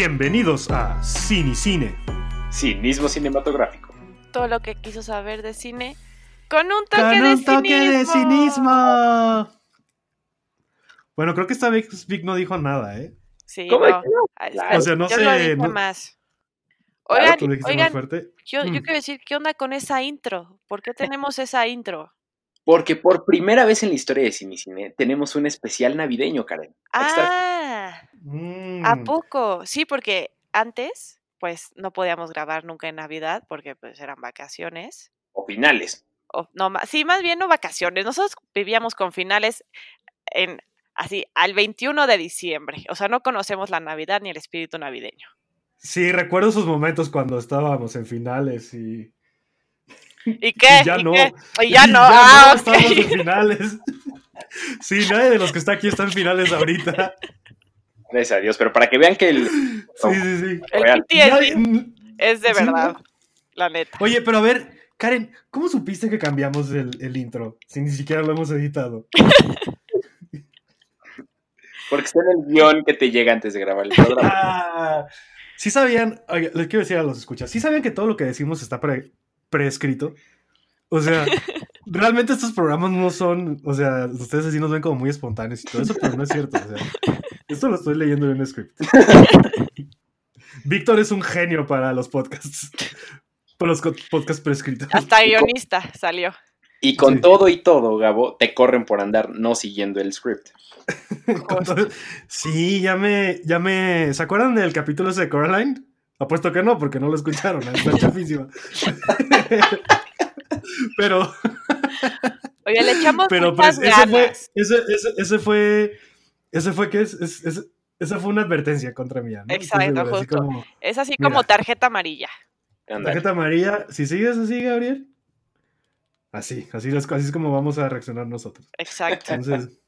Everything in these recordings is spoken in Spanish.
Bienvenidos a Cine Cine. Cinismo cinematográfico. Todo lo que quiso saber de cine con un toque, Con de, un toque de cinismo. Bueno, creo que esta vez Vic no dijo nada, ¿eh? Sí, ¿Cómo no. Ah, Claro. O sea, no yo sé, lo dije no- más. Claro, Oigan, más oigan, yo Mm. quiero decir, ¿qué onda con esa intro? ¿Por qué tenemos esa intro? Porque por primera vez en la historia de Cinicine tenemos un especial navideño, Karen. Ah, Mm. ¿a poco? Sí, porque antes, pues, no podíamos grabar nunca en Navidad porque, pues, eran vacaciones. O finales. O, no, sí, más bien no vacaciones. Nosotros vivíamos con finales en así al 21 de diciembre. O sea, no conocemos la Navidad ni el espíritu navideño. Sí, recuerdo esos momentos cuando estábamos en finales y. ¿Y qué? ya ¿Y no. qué? Y ya no. ah, ok. estábamos en finales. Sí, nadie de los que está aquí está en finales ahorita. Gracias a Dios. Pero para que vean que el. Sí, sí, sí. El Real. PTSD Nadie- es de verdad, ¿no? la neta. Oye, pero a ver, Karen, ¿cómo supiste que cambiamos el, el intro? Si ni siquiera lo hemos editado. Porque está en el guion que te llega antes de grabar el programa. Ah, sí sabían, les quiero decir a los escuchas, sí sabían que todo lo que decimos está pre- preescrito. O sea, realmente estos programas no son, o sea, ustedes así nos ven como muy espontáneos y todo eso, pero no es cierto. O sea, esto lo estoy leyendo en un script. Víctor es un genio para los podcasts. Para los podcasts prescritos. Hasta guionista salió. Y con Sí. todo y todo, Gabo, te corren por andar no siguiendo el script. Todo- Sí, ya me, ya me. ¿Se acuerdan del capítulo ese de Coraline? Apuesto que no, porque no lo escucharon, está chafísima. Pero, Oye, le echamos pero muchas pues, ese fue, ganas. ese, ese, ese fue, ese fue que es, es- es- esa fue una advertencia contra mía, ¿no? Exacto, Entonces, así justo. como, Es así Mira. como tarjeta amarilla. Tarjeta amarilla, si sigues así, Gabriel, así, así es, así es como vamos a reaccionar nosotros. Exacto. Entonces,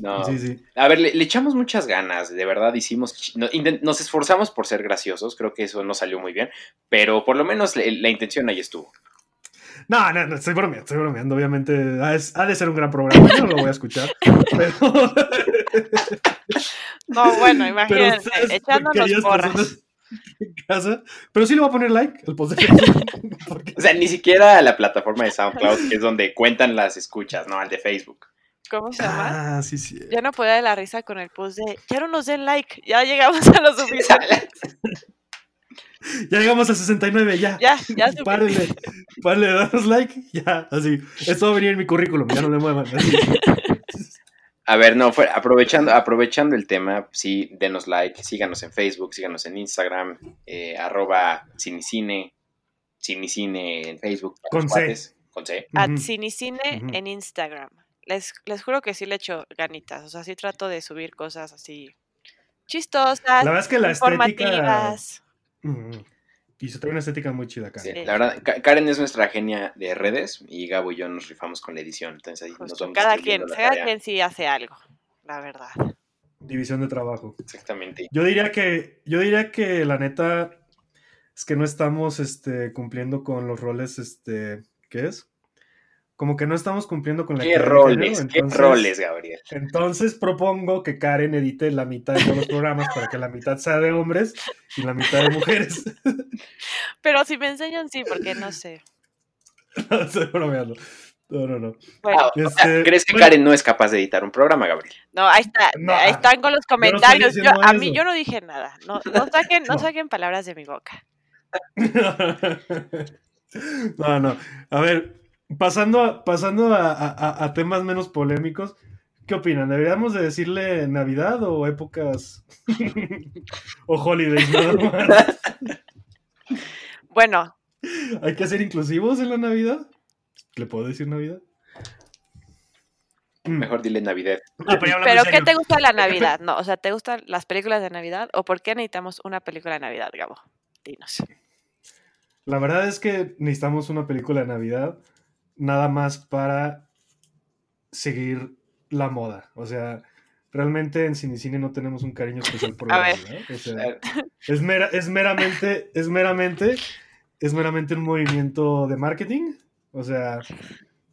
No. sí, sí. A ver, le, le echamos muchas ganas, de verdad hicimos, no- nos esforzamos por ser graciosos, creo que eso no salió muy bien, pero por lo menos le- la intención ahí estuvo. No, no, no, estoy bromeando, estoy bromeando. Obviamente ha de, ha de ser un gran programa, yo no lo voy a escuchar. Pero, No, bueno, imagínense, echándonos porras. casa. Pero sí le voy a poner like al post de Facebook. porque- O sea, ni siquiera a la plataforma de SoundCloud, que es donde cuentan las escuchas, ¿no? Al de Facebook. ¿Cómo se llama? Ah, sí, sí. Ya no podía de la risa con el post de ya no nos den like, ya llegamos a lo suficiente. Ya llegamos a 69, ya. Ya, ya. Párenle, párenle, danos like. Ya, así. Esto va a venir en mi currículum, ya no le muevan. así. A ver, no, fue- aprovechando, aprovechando el tema, sí, denos like, síganos en Facebook, síganos en Instagram, eh, arroba cinicine, cinicine en Facebook. Con los C. cuates, Con C. At. Cinicine en Instagram. Les, les juro que sí le echo ganitas. O sea, sí trato de subir cosas así chistosas, La verdad es que la estética. informativas. Mm, Y se trae una estética muy chida acá. Sí. La verdad, Ka- Karen es nuestra genia de redes y Gabo y yo nos rifamos con la edición. Entonces ahí nos vamos cada quien, cada tarea. quien sí hace algo, la verdad. División de trabajo. Exactamente. Yo diría que, yo diría que la neta es que no estamos este, cumpliendo con los roles, este, ¿qué es? Como que no estamos cumpliendo con la ¿Qué roles? género, ¿Qué roles, Gabriel? Entonces propongo que Karen edite la mitad de todos los programas para que la mitad sea de hombres y la mitad de mujeres. Pero si me enseñan, sí, porque no sé. No, Estoy bromeando. No, no, no. Bueno, Ah, o sea, Este, ¿Crees que bueno. Karen no es capaz de editar un programa, Gabriel? no, ahí está, No, ahí están con los yo no estoy comentarios. Yo a mí, yo no dije nada. No, no saquen, no No. saquen palabras de mi boca. No, no. A ver, pasando a, pasando a, a- a temas menos polémicos, ¿qué opinan? ¿Deberíamos de decirle Navidad o épocas o holidays más? Bueno, ¿Hay que ser inclusivos en la Navidad? ¿Le puedo decir Navidad? Mm. Mejor dile Navidad. Ah, pero pero ¿qué te gusta la Navidad? No, o sea, ¿te gustan las películas de Navidad? ¿O por qué necesitamos una película de Navidad, Gabo? Dinos. La verdad es que necesitamos una película de Navidad nada más para seguir la moda. O sea, realmente en Cinicine no tenemos un cariño especial por la A ver. Navidad. O sea, es, mera- es meramente, es meramente, es meramente un movimiento de marketing. O sea,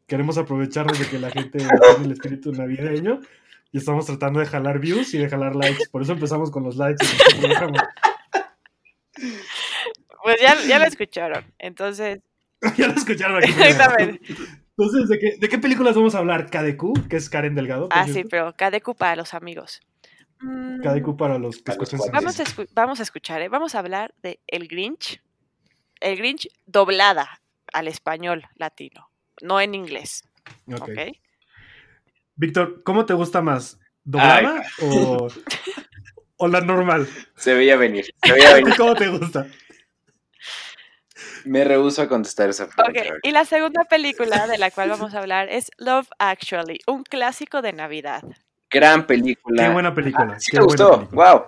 queremos aprovecharnos de que la gente tiene el espíritu navideño y estamos tratando de jalar views y de jalar likes. Por eso empezamos con los likes. en este. Pues ya, ya lo escucharon. Entonces, ya lo escucharon aquí. Exactamente. Entonces, ¿de qué, ¿de qué películas vamos a hablar? KDQ, que es Karen Delgado. ah, sí, pero KDQ para los amigos. Mm, KDQ para los que escuchan. Vamos a, escu- vamos a escuchar, ¿eh? vamos a hablar de El Grinch. El Grinch doblada al español latino, no en inglés. Ok. ¿ok? Víctor, ¿cómo te gusta más? ¿Doblada o, o la normal? Se veía venir. Se veía venir. ¿Cómo te gusta? Me rehuso a contestar esa pregunta. Ok, y la segunda película de la cual vamos a hablar es Love Actually, un clásico de Navidad. Gran película. Qué buena película. Ah, sí qué te buena gustó. película. Wow.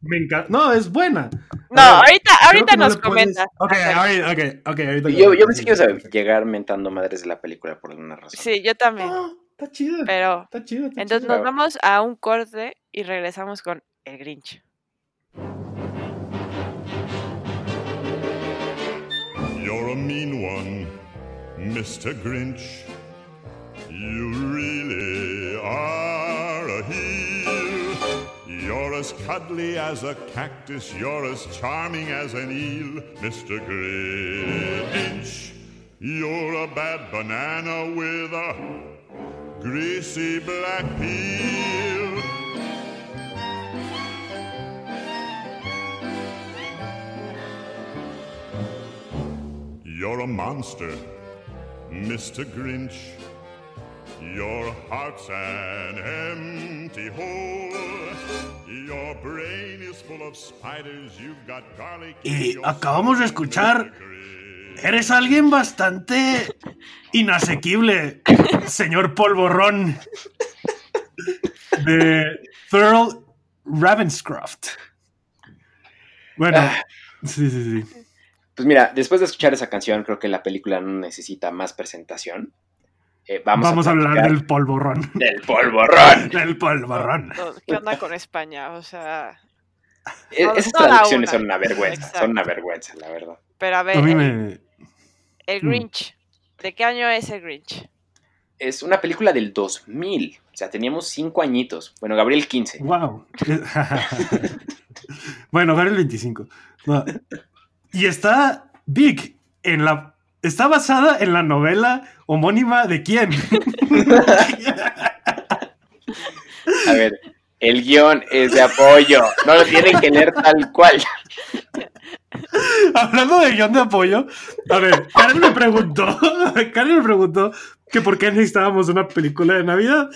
Me encanta. No, es buena. No, ver, ahorita, ahorita que no nos le puedes- comentas. Ok, ahorita, ok, ok, ahorita. Yo, yo pensé que ibas a llegar mentando madres de la película por alguna razón. Sí, yo también. No, está chida. Pero Está está entonces nos vamos a un corte y regresamos con El Grinch. You're a mean one, Mr. Grinch. You really are a heel. You're as cuddly as a cactus, you're as charming as an eel, Mr. Grinch. You're a bad banana with a greasy black peel. You're a monster, Mr. Grinch. Your heart's an empty hole. Your brain is full of spiders. You've got garlic. in Y acabamos de escuchar-. Eres alguien bastante inasequible, señor polvorrón. De Thurl Ravenscroft. Bueno, Ah. sí, sí, sí. Pues mira, después de escuchar esa canción, creo que la película no necesita más presentación. Eh, vamos, Vamos, a, hablar del polvorrón. del polvorrón. Del polvorrón. No, ¿Qué onda con España? O sea, E- Esas traducciones una. son una vergüenza, Exacto. son una vergüenza, la verdad. pero a ver, A mí el, me. el Mm. Grinch. ¿De qué año es el Grinch? Es una película del 2000, o sea, teníamos cinco añitos. Bueno, Gabriel 15. Wow. bueno, ver el 25. No. Y está Vic en la. Está basada en la novela homónima de quién? A ver, el guion es de apoyo, no lo tienen que leer tal cual. Hablando de guion de apoyo, a ver, Karen me preguntó, Karen me preguntó que por qué necesitábamos una película de Navidad.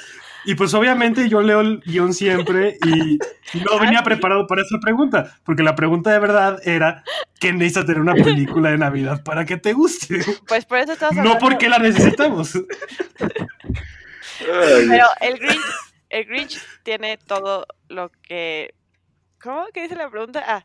Y pues obviamente yo leo el guion siempre y no venía preparado para esa pregunta, porque la pregunta de verdad era ¿qué necesitas tener una película de Navidad para que te guste? Pues por eso estamos No hablando. porque la necesitamos. Pero el Grinch, el Grinch tiene todo lo que. ¿Cómo? ¿Qué dice la pregunta? Ah,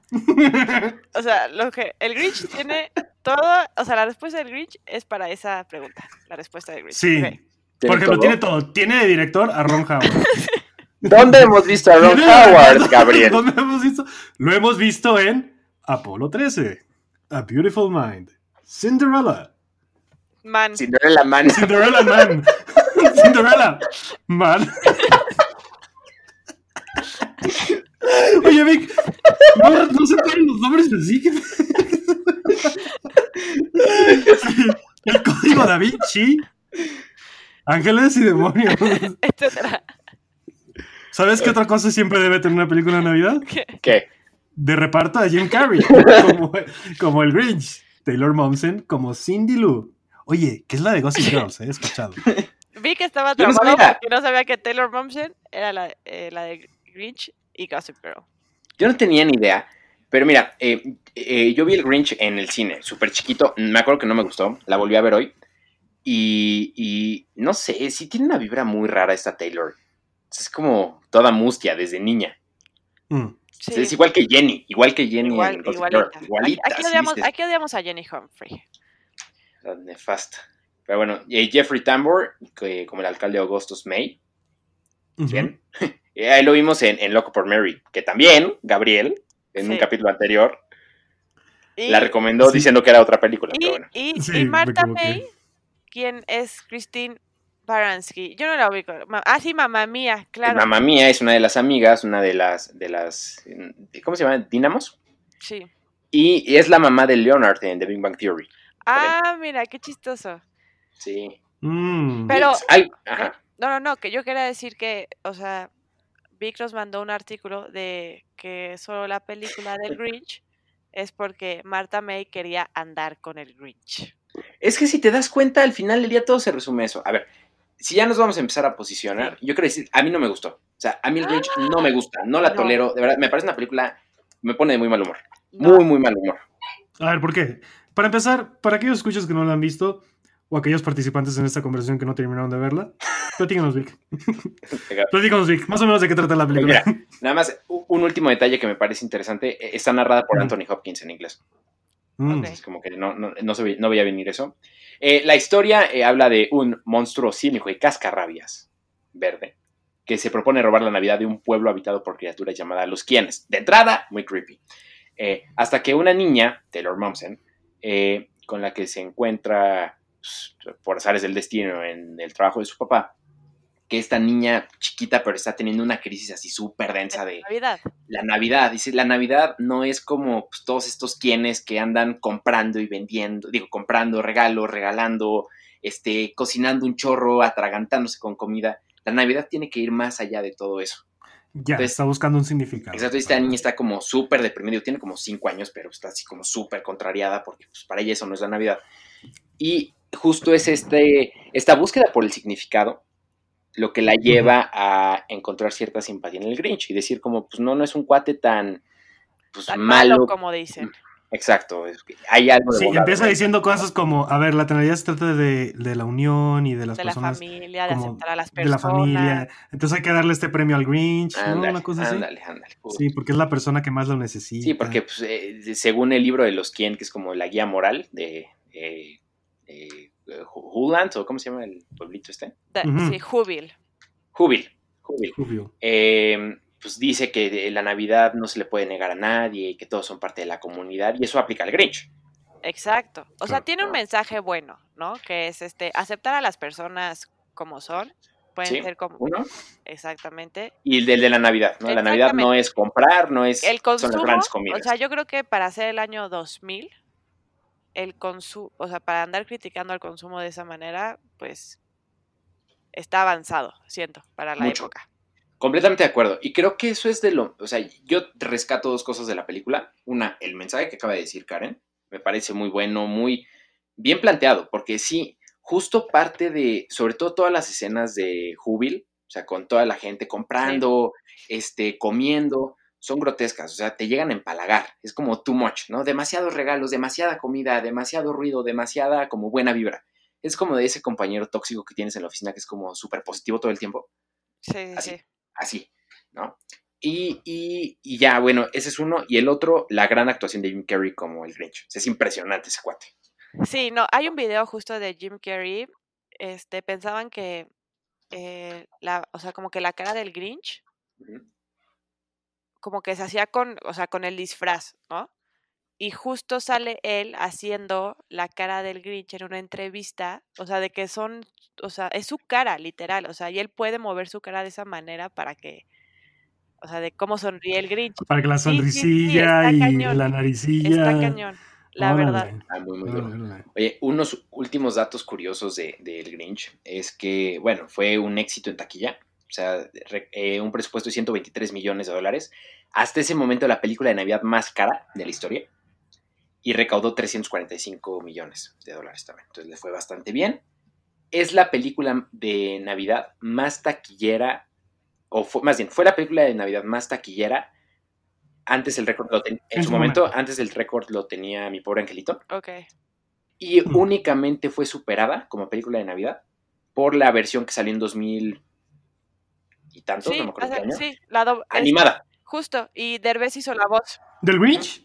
o sea, lo que. El Grinch tiene todo. O sea, la respuesta del Grinch es para esa pregunta. La respuesta del Grinch. Sí. ¿Tiene Por ejemplo, todo? tiene todo. Tiene de director a Ron Howard. ¿Dónde hemos visto a Ron Howard, Gabriel? ¿Dónde hemos visto? Lo hemos visto en Apolo 13, A Beautiful Mind, Cinderella, Man. Cinderella Man. Cinderella Man, Cinderella Man. Oye, Vic, no, no se ponen los nombres así. El código da Vinci, Ángeles y demonios. etcétera. ¿Sabes qué otra cosa siempre debe tener una película de Navidad? ¿Qué? de reparto a Jim Carrey como, como el Grinch, Taylor Momsen como Cindy Lou. Oye, ¿qué es la de Gossip Girls? eh? He escuchado. Vi que estaba Yo no porque no sabía que Taylor Momsen era la, eh, la de Grinch y Gossip Girl. Yo no tenía ni idea, pero mira, eh, eh, yo vi el Grinch en el cine, súper chiquito, me acuerdo que no me gustó, la volví a ver hoy, y, y no sé, sí tiene una vibra muy rara esta Taylor. Es como toda mustia desde niña. Mm. Sí, Es igual que Jenny, igual que Jenny igual, en igualita. Igualita, Aquí, odiamos, aquí odiamos a Jenny Humphrey. está nefasta. Pero bueno, y Jeffrey Tambor, que, como el alcalde Augustus May. Y ahí lo vimos en, en Loco por Mary, que también, Gabriel, en un capítulo anterior, Y, la recomendó Sí. diciendo que era otra película, y, pero bueno. y- Sí, y me Marta. May, quien es Christine Baranski. Yo no la ubico. Ah, sí, mamá mía, claro. Mamá mía es una de las amigas, una de las, de las, ¿cómo se llama? Dinamos. Sí. Y, es la mamá de Leonard en The Big Bang Theory. Ah, mira, qué chistoso. Sí. Mm. Pero- Ay, ajá. No, no, no, que yo quería decir que, o sea, Vic nos mandó un artículo de que solo la película del Grinch es porque Marta May quería andar con el Grinch. Es que si te das cuenta, al final del día todo se resume a eso. A ver, si ya nos vamos a empezar a posicionar, yo quiero decir, a mí no me gustó. O sea, a mí el Grinch no me gusta, no la No. tolero. De verdad, me parece una película, me pone de muy mal humor. No, Muy, muy mal humor. A ver, ¿por qué? Para empezar, para aquellos escuchas que no la han visto, o aquellos participantes en esta conversación que no terminaron de verla, platícanos, Vic. platícanos, Vic. Más o menos de qué trata la película. Mira, nada más, un último detalle que me parece interesante. eh, Está narrada por. Anthony Hopkins en inglés. Mm. Ok. Es como que no, no, no, se no veía venir eso. Eh, la historia eh, habla de un monstruo cínico y cascarrabias verde que se propone robar la Navidad de un pueblo habitado por criaturas llamadas los quienes. De entrada, muy creepy. Eh, hasta que una niña, Taylor Momsen, con la que se encuentra pues, por azares del destino en el trabajo de su papá, que esta niña chiquita pero está teniendo una crisis así súper densa de, Navidad. la Navidad. Dice, la Navidad no es como pues, todos estos quienes que andan comprando y vendiendo, digo, comprando regalos, regalando, este, cocinando un chorro, atragantándose con comida. La Navidad tiene que ir más allá de todo eso. Ya, Entonces- está buscando un significado. Exacto, esta niña está como súper deprimida, tiene como cinco años, pero está así como súper contrariada porque pues, para ella eso no es la Navidad. Y justo es este, esta búsqueda por el significado lo que la lleva a encontrar cierta simpatía en el Grinch y decir como, pues no, no es un cuate tan, pues, Tan malo, malo. como dicen. Exacto, hay algo de Sí, empieza diciendo cosas como, a ver, la Navidad se trata de, de la unión y de las De la personas, familia, de aceptar a las de la personas. familia. Entonces hay que darle este premio al Grinch, ¿no? Ándale, Una cosa así. ándale, ándale. Sí, porque es la persona que más lo necesita. Sí, porque pues, eh, según el libro de los quien, que es como la guía moral de eh, eh, Huland, o cómo se llama el pueblito este. Sí, Jubil. Jubil, Jubil. Eh, pues dice que la Navidad no se le puede negar a nadie, que todos son parte de la comunidad, y eso aplica al Grinch. Exacto. O sea, tiene un mensaje bueno, ¿no? Que es este aceptar a las personas como son. Pueden Sí, ser como Uno, exactamente. y el de, de la Navidad, ¿no? La Navidad no es comprar, no es El son las consumo, grandes o comidas. sea, yo creo que para hacer el año 2000 el consumo, o sea, para andar criticando al consumo de esa manera, pues está avanzado, siento, para la Mucho. época. Completamente de acuerdo. Y creo que eso es de lo. O sea, yo rescato dos cosas de la película. Una, el mensaje que acaba de decir Karen. Me parece muy bueno, muy bien planteado. Porque sí, justo parte de. Sobre todo todas las escenas de Jubil. O sea, con toda la gente comprando, este, comiendo. Son grotescas. O sea, te llegan a empalagar. Es como too much, ¿no? Demasiados regalos, demasiada comida, demasiado ruido, demasiada como buena vibra. Es como de ese compañero tóxico que tienes en la oficina que es como súper positivo todo el tiempo Sí, sí, Así. sí. así, ¿no? Y, y- y ya, bueno, ese es uno. Y el otro, la gran actuación de Jim Carrey como el Grinch. Es impresionante ese cuate. Sí, no, hay un video justo de Jim Carrey. Este, pensaban que eh, la, o sea, como que la cara del Grinch. Como que se hacía con, o sea, con el disfraz, ¿no? Y justo sale él haciendo la cara del Grinch en una entrevista, o sea, de que son, o sea, es su cara, literal, o sea, y él puede mover su cara de esa manera para que, o sea, de cómo sonríe el Grinch. Para que la Sí, sí, sí, sonrisilla y cañón. la naricilla. Está cañón, la Órale, verdad. Ah, muy, muy órale. Oye, unos últimos datos curiosos de, de El Grinch es que, bueno, fue un éxito en taquilla. O sea, re- eh, un presupuesto de 123 millones de dólares. Hasta ese momento, la película de Navidad más cara de la historia. Y recaudó 345 millones de dólares también. Entonces le fue bastante bien. Es la película de Navidad más taquillera, o fue, más bien, fue la película de Navidad más taquillera. Antes el récord lo ten- en, En su su momento, momento. antes el récord lo tenía mi pobre angelito Ok. y Mm. únicamente fue superada como película de Navidad por la versión que salió en 2000 y tantos, Sí, no me acuerdo qué o sea, año. sí, la do- es- Animada. justo, y Derbez hizo la voz. ¿Del Grinch?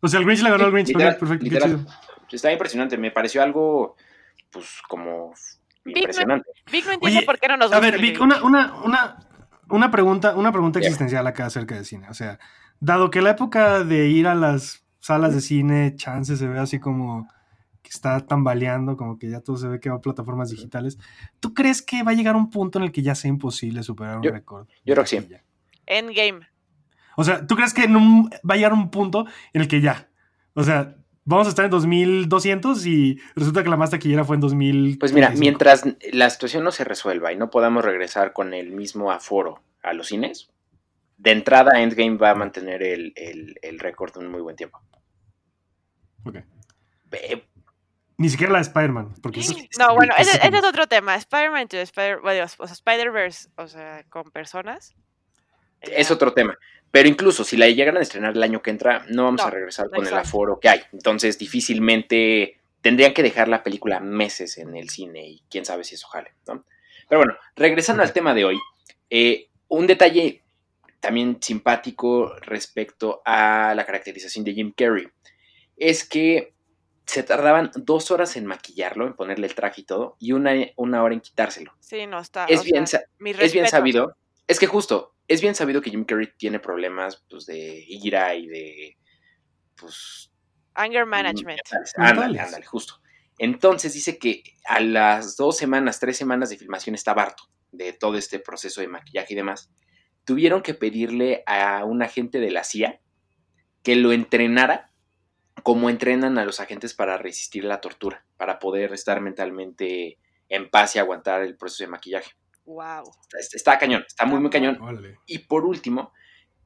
O sea, el Grinch le ganó al Grinch. literal, perfecto, qué literal. chido. Está impresionante, me pareció algo, pues, como impresionante. Vic no entiende por qué no nos A ver, Vic, una, una, una, una pregunta, una pregunta Ya. existencial acá acerca de cine. O sea, dado que la época de ir a las salas de cine, chance se ve así como que está tambaleando, como que ya todo se ve que va a plataformas digitales. ¿Tú crees que va a llegar un punto en el que ya sea imposible superar un récord? yo creo que sí. Endgame. O sea, ¿tú crees que en un- va a llegar un punto en el que ya? O sea, vamos a estar en 2200 y resulta que la más taquillera fue en 2000. Pues mira, mientras la situación no se resuelva y no podamos regresar con el mismo aforo a los cines, de entrada Endgame va a mantener el, el- el récord un muy buen tiempo. Ok. Eh, Ni siquiera la de Spider-Man. Porque eso- No, bueno, ese, es otro tema. Spider-Man to Spider, bueno, o sea, Spider-Verse, o sea, con personas. Es Eh, otro tema. Pero incluso si la llegan a estrenar el año que entra, no vamos No, a regresar con el aforo que hay. Entonces, difícilmente tendrían que dejar la película meses en el cine y quién sabe si eso jale, ¿no? Pero bueno, regresando al tema de hoy, eh, un detalle también simpático respecto a la caracterización de Jim Carrey es que se tardaban dos horas en maquillarlo, en ponerle el traje y todo, y una, una hora en quitárselo. Sí, no está. Es bien, sea, mi es bien sabido, es que justo, es bien sabido que Jim Carrey tiene problemas pues, de ira y de, pues, Anger management. Ándale, ándale, justo. Entonces dice que a las dos semanas, tres semanas de filmación estaba harto de todo este proceso de maquillaje y demás. Tuvieron que pedirle a un agente de la CIA que lo entrenara como entrenan a los agentes para resistir la tortura, para poder estar mentalmente en paz y aguantar el proceso de maquillaje. Wow. Está, está cañón, está muy, muy cañón. Y por último,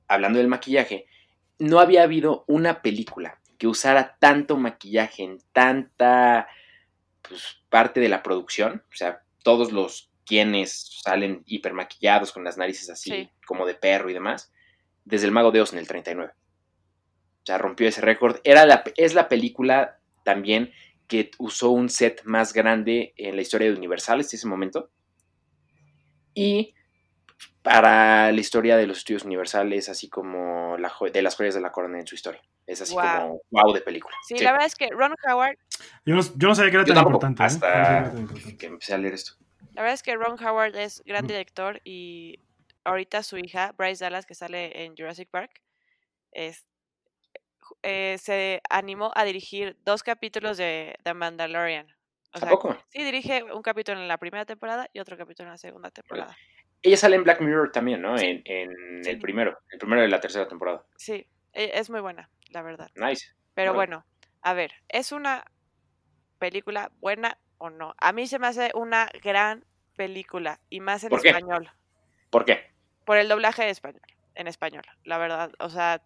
hablando del maquillaje, no había habido una película que usara tanto maquillaje en tanta pues, parte de la producción. O sea, todos los quienes salen hipermaquillados con las narices así Sí. como de perro y demás, desde El Mago de Oz en el 39. O sea, rompió ese récord. Era la, es la película también que usó un set más grande en la historia de Universal hasta ese momento. Y para la historia de los estudios Universal es así como la de las joyas de la corona en su historia. Es así como wow de película. Sí, Sí, la verdad es que Ron Howard, Yo no, yo no sabía que era tan importante. ¿eh? hasta- que empecé a leer esto. la verdad es que Ron Howard es gran director y ahorita su hija, Bryce Dallas, que sale en Jurassic Park, es, eh, se animó a dirigir dos capítulos de The Mandalorian. O ¿A sea, poco? sí, dirige un capítulo en la primera temporada y otro capítulo en la segunda temporada. Ella sale en Black Mirror también, ¿no? Sí. En, en Sí. el primero, el primero de la tercera temporada. Sí, e- es muy buena, la verdad. Nice. Pero bueno, a ver, ¿es una película buena o no? A mí se me hace una gran película y más en ¿Por qué? español, ¿Por qué? por el doblaje de español, en español, la verdad. O sea,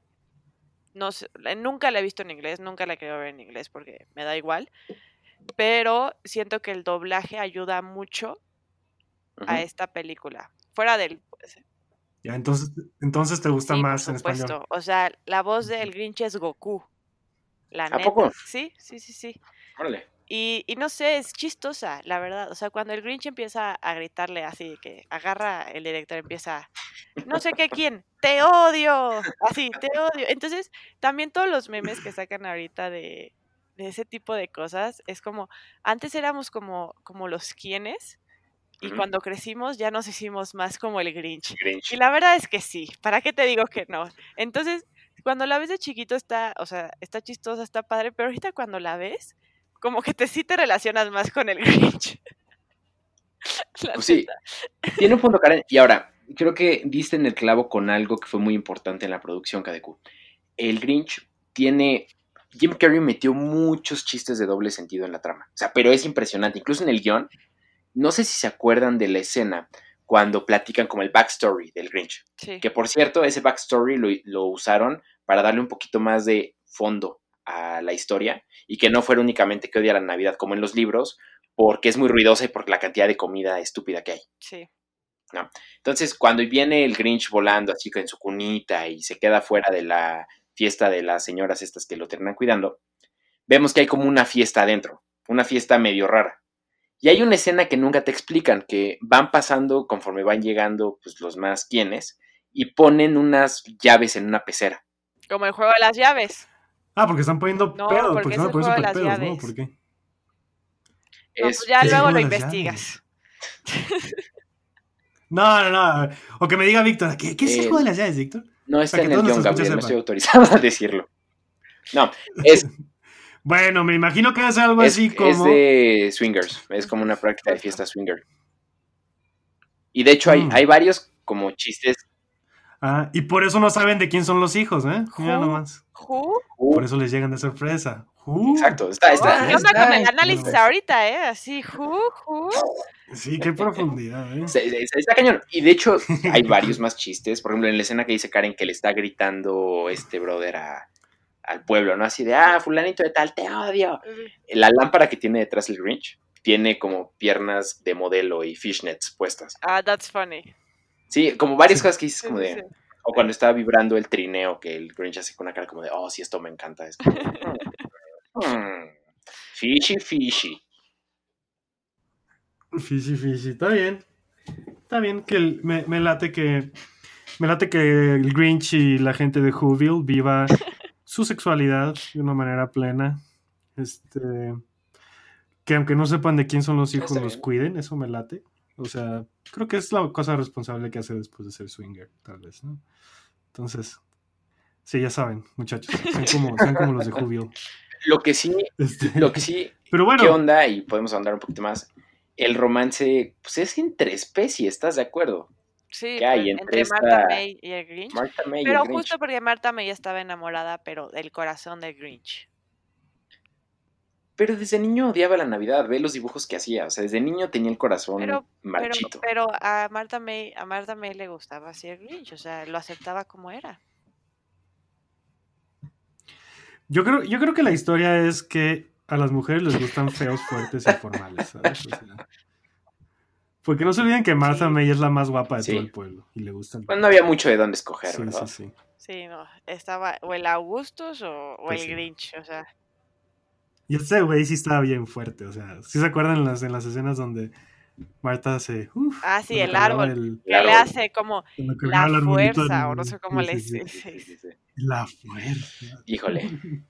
no sé, eh, nunca la he visto en inglés, nunca la quiero ver en inglés porque me da igual, pero siento que el doblaje ayuda mucho a esta película. Fuera del pues, Ya, entonces, entonces te gusta Sí, por más en español. supuesto. O sea, la voz del Grinch es Goku. La ¿A neta. poco? Sí, sí, sí, sí. Órale. Y, y no sé, es chistosa, la verdad. O sea, cuando el Grinch empieza a gritarle así, que agarra el director, empieza, no sé qué quién, te odio, así, te odio. Entonces, también todos los memes que sacan ahorita de, de ese tipo de cosas, es como, antes éramos como, como los quienes, y cuando crecimos ya nos hicimos más como el Grinch. Grinch. Y la verdad es que sí, ¿para qué te digo que no? Entonces, cuando la ves de chiquito está, o sea, está chistosa, está padre, pero ahorita cuando la ves, como que te sí te relacionas más con el Grinch. Pues sí, tiene un fondo Karen. Y ahora, creo que diste en el clavo con algo que fue muy importante en la producción, KDQ. El Grinch tiene. Jim Carrey metió muchos chistes de doble sentido en la trama. O sea, pero es impresionante. Incluso en el guion, no sé si se acuerdan de la escena cuando platican como el backstory del Grinch. Sí, Que por cierto, ese backstory lo, lo usaron para darle un poquito más de fondo a la historia y que no fuera únicamente que odia la Navidad como en los libros, porque es muy ruidosa y por la cantidad de comida estúpida que hay. sí. Entonces, cuando viene el Grinch volando así en su cunita y se queda fuera de la fiesta de las señoras estas que lo terminan cuidando, vemos que hay como una fiesta adentro, una fiesta medio rara. Y hay una escena que nunca te explican, que van pasando conforme van llegando pues, los más quienes y ponen unas llaves en una pecera. Como el juego de las llaves. Ah, porque están poniendo No, pedos, porque porque es están el poniendo juego de super las pedos, ¿no? ¿Por qué? No, Es- pues ya es luego lo investigas. No, no, no. O que me diga Víctor, ¿qué, qué es el Eh, juego de las llaves, Víctor? No está en el guion, Gabriel, no estoy autorizado a decirlo. No, es, Bueno, me imagino que es algo Es, así es como. de swingers, es como una práctica de fiesta swinger. Y de hecho hay, Mm. hay varios como chistes. Ah, y por eso no saben de quién son los hijos, ¿eh? Mira nomás. Who? Por eso les llegan de sorpresa. Uh, exacto, está, está, ¿Qué onda está- con el análisis está- ahorita, eh? Así, who, who. Sí, qué profundidad, ¿eh? Se- se- se- Está cañón. Y de hecho, hay varios más chistes. Por ejemplo, en la escena que dice Karen que le está gritando este brother a- al pueblo, ¿no? Así de, ah, fulanito de tal, te odio. La lámpara que tiene detrás el Grinch tiene como piernas de modelo y fishnets puestas. Ah, that's funny. Sí, como varias Sí. cosas que dices como de... sí. O cuando está vibrando el trineo, que el Grinch hace con una cara como de, oh, sí, esto me encanta. Es como, "Mm, fishy, fishy. Fishy, fishy, está bien. Está bien que el- me, me late que. Me late que el Grinch y la gente de Whoville viva su sexualidad de una manera plena. Este. Que aunque no sepan de quién son los hijos, los cuiden, eso me late. O sea, creo que es la cosa responsable que hace después de ser swinger, tal vez, ¿no? Entonces, sí, ya saben, muchachos, sean como, sean como los de Whoville. Lo que sí, Este, lo que sí, pero bueno, ¿qué onda? Y podemos ahondar un poquito más. El romance, pues es entre especies, ¿estás de acuerdo? Sí, ¿Qué hay entre entre Marta May y el Grinch. Martha May y Pero el Grinch. justo porque Marta May estaba enamorada, pero del corazón del Grinch. Pero desde niño odiaba la Navidad, ve los dibujos que hacía. O sea, desde niño tenía el corazón Pero- marchito. pero a Marta May, a Marta May le gustaba así el Grinch, o sea, lo aceptaba como era. Yo creo, yo creo que la historia es que a las mujeres les gustan feos, fuertes y formales, ¿sabes? O sea, porque no se olviden que Martha Sí. May es la más guapa de Sí. todo el pueblo y le gustan. Bueno, no había mucho de dónde escoger, sí, ¿verdad? sí, sí. Sí, no, estaba o el Augustus o, o Pues el sí. Grinch, o sea, Y este güey sí estaba bien fuerte, o sea, ¿sí se acuerdan en las, en las escenas donde Marta se... uf, ah, sí, el árbol, el- que le hace como la fuerza, o no sé cómo sí, le dice, Sí, sí, sí. La fuerza. Híjole,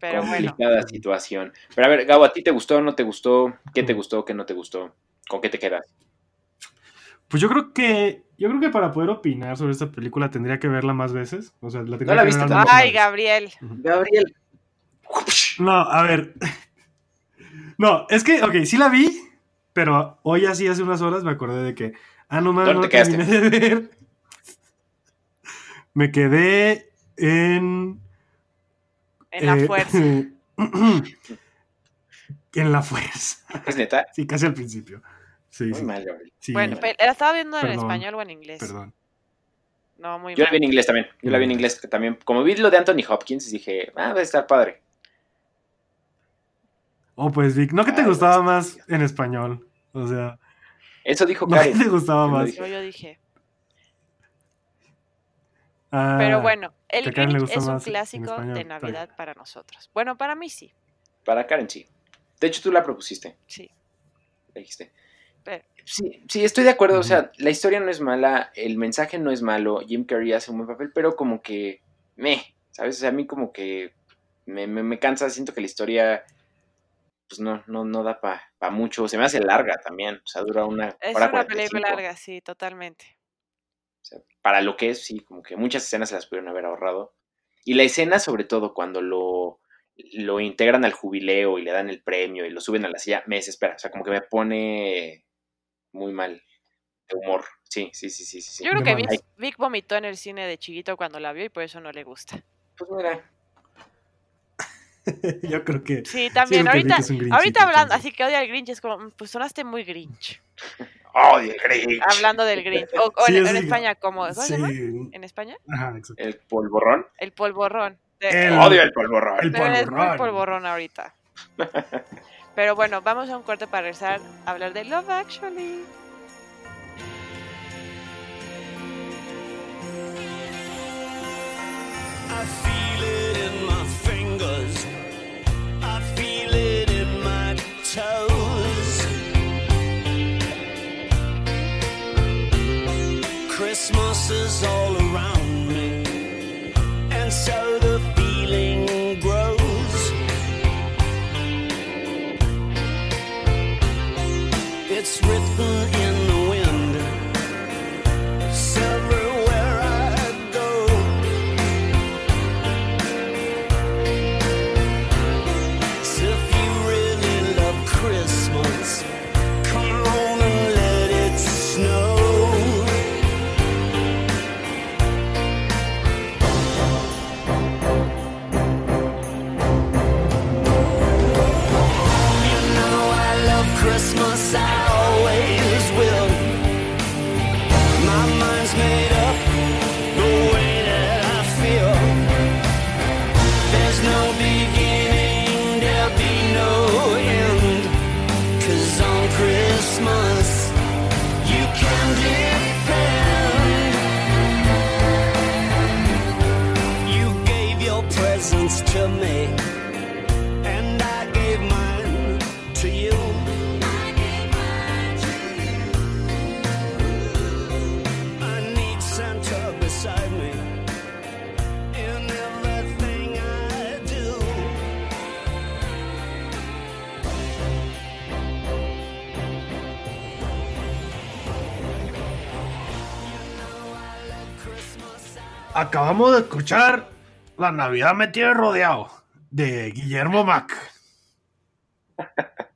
pero bueno, complicada situación. Pero a ver, Gabo, ¿a ti te gustó o no te gustó? ¿Qué te gustó, qué no te gustó? ¿Con qué te quedas? Pues yo creo que yo creo que para poder opinar sobre esta película tendría que verla más veces. O sea, la tendría la que viste ver ay. Gabriel. Gabriel. No, a ver. No, es que, ok, sí la vi, pero hoy así hace unas horas me acordé de que, ah, no mames, ¿Dónde no te terminé de ver. Me quedé en... en la eh, fuerza. en la fuerza. ¿Es neta? Sí, casi al principio. Sí, Muy sí. mal, Gabriel. sí, bueno, pero, ¿la estaba viendo en Perdón, español o en inglés? perdón. No, muy Yo la vi en inglés también. Yo la vi en inglés también. Como vi lo de Anthony Hopkins, dije, ah, va a estar padre. Oh, pues Vic, ¿no que te Ay, gustaba más en español? O sea, Eso dijo ¿no que Karen. te gustaba más? dije. Yo, dije. Ah, Pero bueno, el Karen Grinch es un clásico de está Navidad para nosotros. Bueno, para mí sí, Para Karen, sí. De hecho, tú la propusiste. sí. la dijiste. Pero- Sí, sí, estoy de acuerdo. O sea, la historia no es mala, el mensaje no es malo, Jim Carrey hace un buen papel, pero como que me, ¿sabes? O sea, a mí como que me, me, me cansa, siento que la historia pues no, no, no da para mucho. Se me hace larga también. O sea, dura una Es hora una 45. película larga, sí, totalmente. O sea, para lo que es, sí, como que muchas escenas se las pudieron haber ahorrado. Y la escena, sobre todo, cuando lo, lo integran al jubileo y le dan el premio y lo suben a la silla, me desespera. O sea, como que me pone muy mal de humor. Sí, sí, sí, sí, sí. Yo creo que. Vic, Vic vomitó en el cine de chiquito cuando la vio y por eso no le gusta. Pues mira, Yo creo que... Sí, también. ahorita, es un Grinchito, ahorita hablando, así que odia al Grinch, es como, mm, pues sonaste muy Grinch. ¡Odio el Grinch! Hablando del Grinch. O, o Sí, en, es en así, España, como, ¿cómo? Sí. ¿En España? Ajá, exacto. El polvorrón. El polvorrón. El- ¡Odio el polvorrón! el es muy polvorrón ahorita. Pero bueno, vamos a un corte para regresar a hablar de Love Actually. I feel it in my fingers. Acabamos de escuchar La Navidad me tiene rodeado de Guillermo Mac.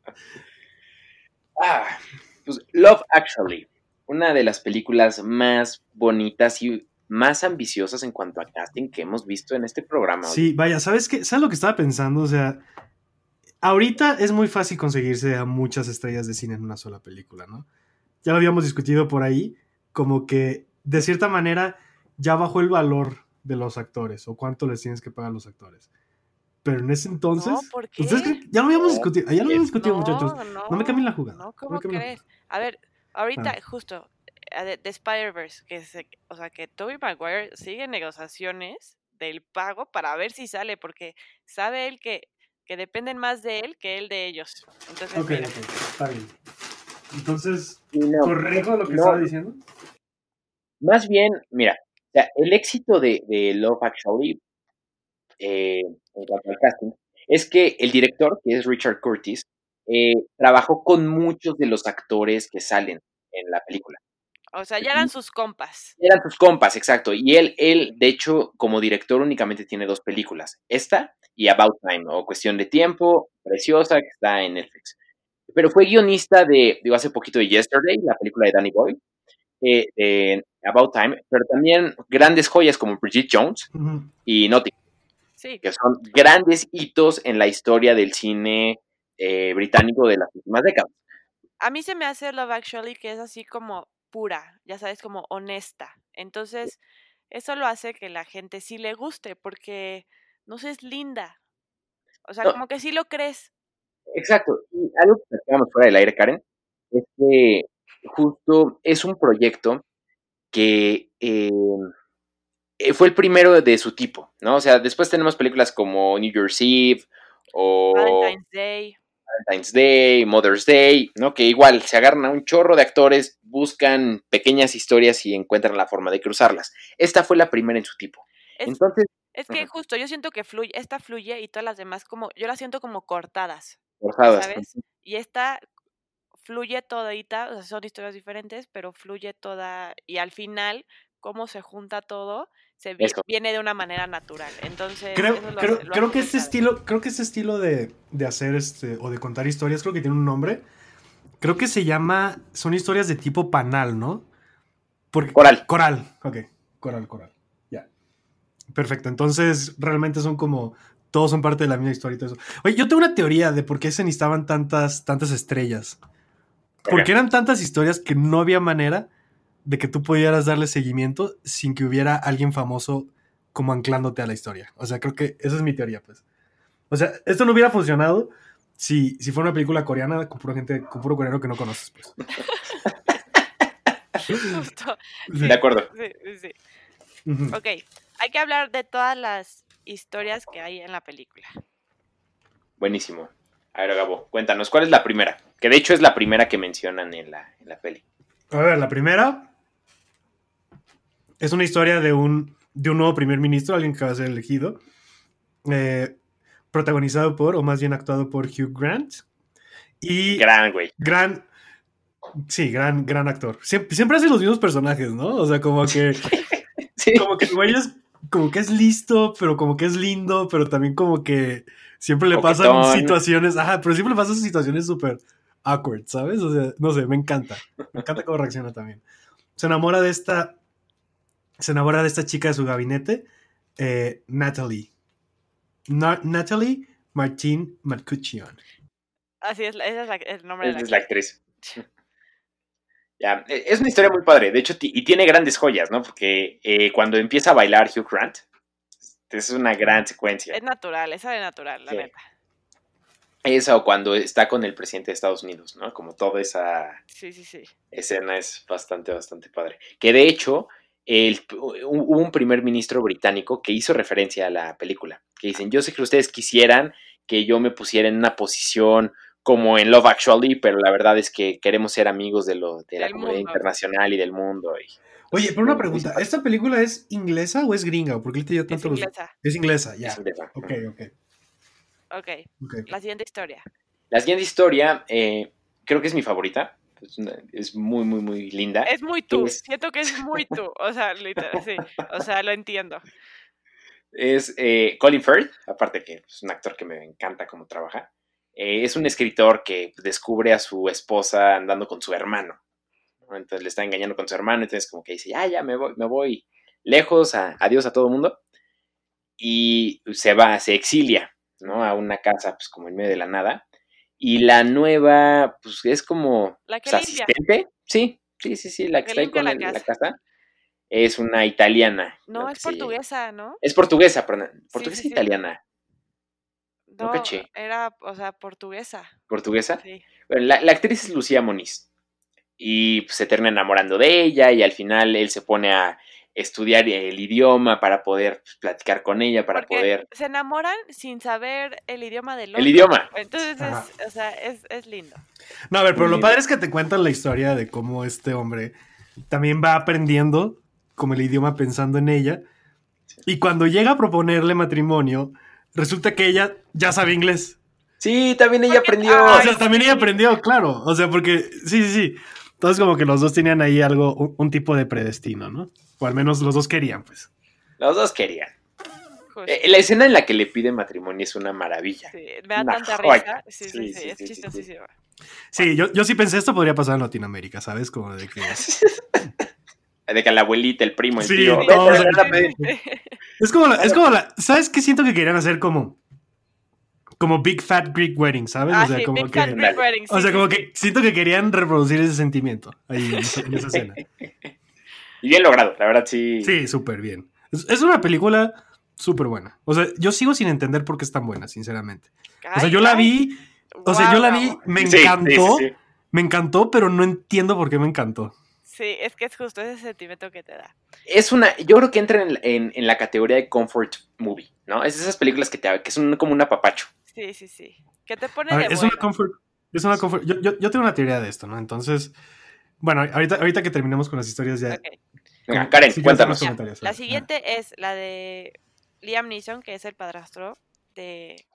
Ah, pues Love Actually, una de las películas más bonitas y más ambiciosas en cuanto a casting que hemos visto en este programa. Sí, vaya, ¿sabes qué? ¿Sabes lo que estaba pensando? O sea, ahorita es muy fácil conseguirse a muchas estrellas de cine en una sola película, ¿no? Ya lo habíamos discutido por ahí, como que de cierta manera ya bajó el valor de los actores o cuánto les tienes que pagar a los actores. Pero en ese entonces, No, ¿por qué? ¿ustedes creen que- ya lo habíamos discutido, ya lo habíamos discutido, no, muchachos. No, No me cambien la jugada. No, ¿cómo la crees? A ver, ahorita, Ah. justo, eh, de, de Spider-Verse, que se, o sea, que Tobey Maguire sigue en negociaciones del pago para ver si sale, porque sabe él que, que dependen más de él que él de ellos. Entonces, Ok, mira, ok, está bien. Entonces, no, ¿corrijo lo que no, estaba diciendo? Más bien, mira, sea, el éxito de, de Love Actually, eh, en cuanto al casting, es que el director, que es Richard Curtis, eh, trabajó con muchos de los actores que salen en la película. o sea, ya eran sus compas. Eran sus compas, exacto. Y él, él, de hecho, como director únicamente tiene dos películas. Esta y About Time, o Cuestión de Tiempo, preciosa, que está en Netflix. Pero fue guionista de, digo, hace poquito de Yesterday, la película de Danny Boyle, eh, de About Time, pero también grandes joyas como Bridget Jones y Notting, Sí, que son grandes hitos en la historia del cine eh, británico de las últimas décadas. a mí se me hace Love Actually que es así como pura, ya sabes, como honesta. Entonces, eso lo hace que la gente sí le guste, porque no sé, es linda. O sea, No. como que sí lo crees. Exacto. Y algo que platicábamos fuera del aire, Karen, es que justo es un proyecto que eh, eh, fue el primero de su tipo, ¿no? O sea, después tenemos películas como New Year's Eve o Valentine's Day. Valentine's Day, Mother's Day, ¿no? Que igual se agarran a un chorro de actores, buscan pequeñas historias y encuentran la forma de cruzarlas. Esta fue la primera en su tipo. Es, Entonces, es que justo yo siento que fluye, esta fluye y todas las demás como, yo las siento como cortadas, forzadas. ¿sabes? Y esta fluye todita, o sea, son historias diferentes, pero fluye toda y al final cómo se junta todo se Eso. viene de una manera natural. Entonces, Creo, eso lo creo, lo creo que este estilo, creo que este estilo de, de hacer este, o de contar historias, creo que tiene un nombre. Creo que se llama, son historias de tipo panal, ¿no? Porque, Coral. Coral, ok. Coral, coral. Ya. Perfecto. Entonces, realmente son como, todos son parte de la misma historia y todo eso. Oye, yo tengo una teoría de por qué se necesitaban tantas, tantas estrellas. Porque eran tantas historias que no había manera de que tú pudieras darle seguimiento sin que hubiera alguien famoso como anclándote a la historia. O sea, creo que esa es mi teoría, pues. O sea, esto no hubiera funcionado si, si fuera una película coreana con pura gente, con puro coreano que no conoces, pues. Justo. Sí. De acuerdo. Sí, sí. Ok, hay que hablar de todas las historias que hay en la película. Buenísimo. A ver, Gabo, cuéntanos, ¿cuál es la primera? Que de hecho es la primera que mencionan en la, en la peli. A ver, la primera es una historia de un, de un nuevo primer ministro, alguien que va a ser elegido, eh, protagonizado por, o más bien actuado por Hugh Grant. Y Gran, güey. gran, sí, gran, gran actor. Siempre, siempre hace los mismos personajes, ¿no? O sea, como que, Sí. como que el güey es, como que es listo, pero como que es lindo, pero también como que siempre le pasan situaciones, ajá, pero siempre le pasan situaciones súper awkward, ¿sabes? O sea, no sé, me encanta. Me encanta cómo reacciona también. Se enamora de esta, se enamora de esta chica de su gabinete, eh, Natalie. Na- Natalie Martin Marcuccion. Así es, la- ese es la- el nombre de la es la actriz. Ya, e- es una historia muy padre. De hecho, y tiene grandes joyas, ¿no? Porque eh, cuando empieza a bailar Hugh Grant, es una gran secuencia. Es natural, esa de natural, la Sí. neta. Esa o cuando está con el presidente de Estados Unidos, ¿no? Como toda esa Sí, sí, sí. escena es bastante, bastante padre. Que de hecho, el- hubo un primer ministro británico que hizo referencia a la película, que dicen, yo sé que ustedes quisieran que yo me pusiera en una posición como en Love Actually, pero la verdad es que queremos ser amigos de, lo, de la Del comunidad mundo. internacional y del mundo. y- Oye, pero una pregunta, ¿esta película es inglesa o es gringa? ¿Por qué le te dio Es tanto los- inglesa. Es inglesa, ya. es un tema. Ok, ok. Ok, ok. la siguiente historia. La siguiente historia, eh, creo que es mi favorita. Es, una- es muy, muy, muy linda. Es muy tú, Es- siento que es muy tú. O sea, literal, sí. O sea, lo entiendo. Es eh, Colin Firth, aparte que es un actor que me encanta cómo trabaja. Eh, es un escritor que descubre a su esposa andando con su hermano. ¿No? Entonces le está engañando con su hermano, entonces como que dice, ya, ya, me voy, me voy lejos, a- adiós a todo el mundo. Y se va, se exilia, ¿no? A una casa, pues como en medio de la nada. Y la nueva, pues es como La que pues, asistente. Sí, sí, sí, sí, la que Que está ahí con la casa. Es una italiana. No, es portuguesa, ¿no? Es portuguesa, perdón. Portuguesa sí, sí. italiana. No, caché. era, o sea, portuguesa. ¿Portuguesa? Sí. Bueno, la, la actriz es Lucía Moniz. Y pues, se termina enamorando de ella y al final él se pone a estudiar el idioma para poder pues, platicar con ella, para Porque poder... se enamoran sin saber el idioma del otro. El idioma. Entonces, es, o sea, es, es lindo. No, a ver, pero Muy lo padre es que te cuentan la historia de cómo este hombre también va aprendiendo como el idioma pensando en ella. Y cuando llega a proponerle matrimonio, resulta que ella ya sabe inglés. Sí, también ella Porque- aprendió... o sea, también ella aprendió, claro. O sea, porque sí, sí, sí. Entonces como que los dos tenían ahí algo, un, un tipo de predestino, ¿no? O al menos los dos querían, pues. Los dos querían. Eh, la escena en la que le pide matrimonio es una maravilla. Sí, me da una tanta joya. risa. Sí, sí, Sí, sí, sí, es sí, sí, sí. chistosísimo. Sí, yo, yo sí pensé esto podría pasar en Latinoamérica, ¿sabes? Como de que... De que la abuelita, el primo, el Sí, tío... Sí, "Vete a todos. hacer la pedi-". Es como la, es como la, ¿sabes qué siento que querían hacer como como Big Fat Greek Wedding, ¿sabes? Ah, o sea, sí, como Big que Fat Greek Wedding, o sí, sea, sí, como que siento que querían reproducir ese sentimiento ahí en esa, en esa escena. Y bien logrado, la verdad sí. Sí, súper bien. Es, es una película súper buena. O sea, yo sigo sin entender por qué es tan buena, sinceramente. O sea, Ay, yo la vi, o sea, yo la vi, me Sí, sí, encantó, sí, sí. me encantó, pero no entiendo por qué me encantó. Sí, es que es justo ese sentimiento que te da. Es una, yo creo que entra en, en- en la categoría de comfort movie, ¿no? Es de esas películas que, te, que son como un apapacho. Sí, sí, sí. Que te pone A de ver, es una comfort, es una comfort. Yo, yo, yo tengo una teoría de esto, ¿no? Entonces, bueno, ahorita, ahorita que terminemos con las historias ya. Venga, Karen, cuéntanos. La siguiente es la de Liam Neeson, que es el padrastro de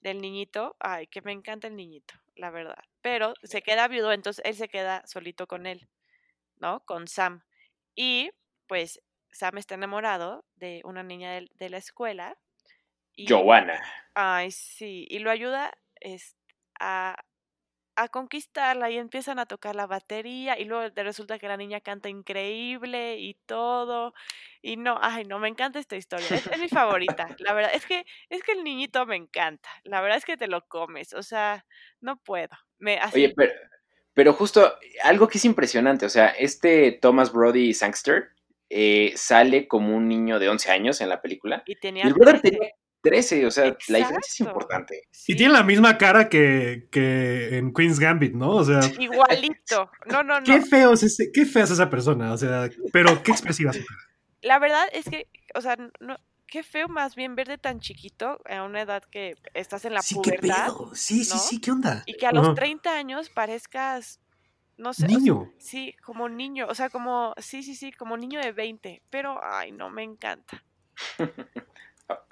del niñito. Ay, que me encanta el niñito, la verdad. Pero se queda viudo, entonces él se queda solito con él, ¿no? Con Sam. Y pues Sam está enamorado de una niña del- de, la escuela. Y, Joanna. Ay, sí. Y lo ayuda es, a, a conquistarla y empiezan a tocar la batería y luego te resulta que la niña canta increíble y todo. Y no, ay, no, me encanta esta historia. Es, es mi favorita. La verdad, es que, es que el niñito me encanta. La verdad es que te lo comes. O sea, no puedo. Me, así, Oye, pero, pero justo algo que es impresionante, o sea, este Thomas Brody Sangster eh, sale como un niño de 11 años en la película. y Y tenía el brother 13. tenía 13, o sea, la diferencia es importante. Y tiene la misma cara que, que en Queen's Gambit, ¿no? O sea, Igualito. No, no, no. qué feo es ese, qué fea es esa persona, o sea, pero qué expresiva su cara. La verdad es que, o sea, no, qué feo más bien verte tan chiquito a una edad que estás en la Sí, qué pubertad pedo. Sí, sí, ¿no? sí, ¿qué onda? y que a los Ajá. 30 años parezcas, no sé, o sea, Niño. sí, como niño, o sea, como, sí, sí, sí, como niño de 20, pero, ay, no, me encanta.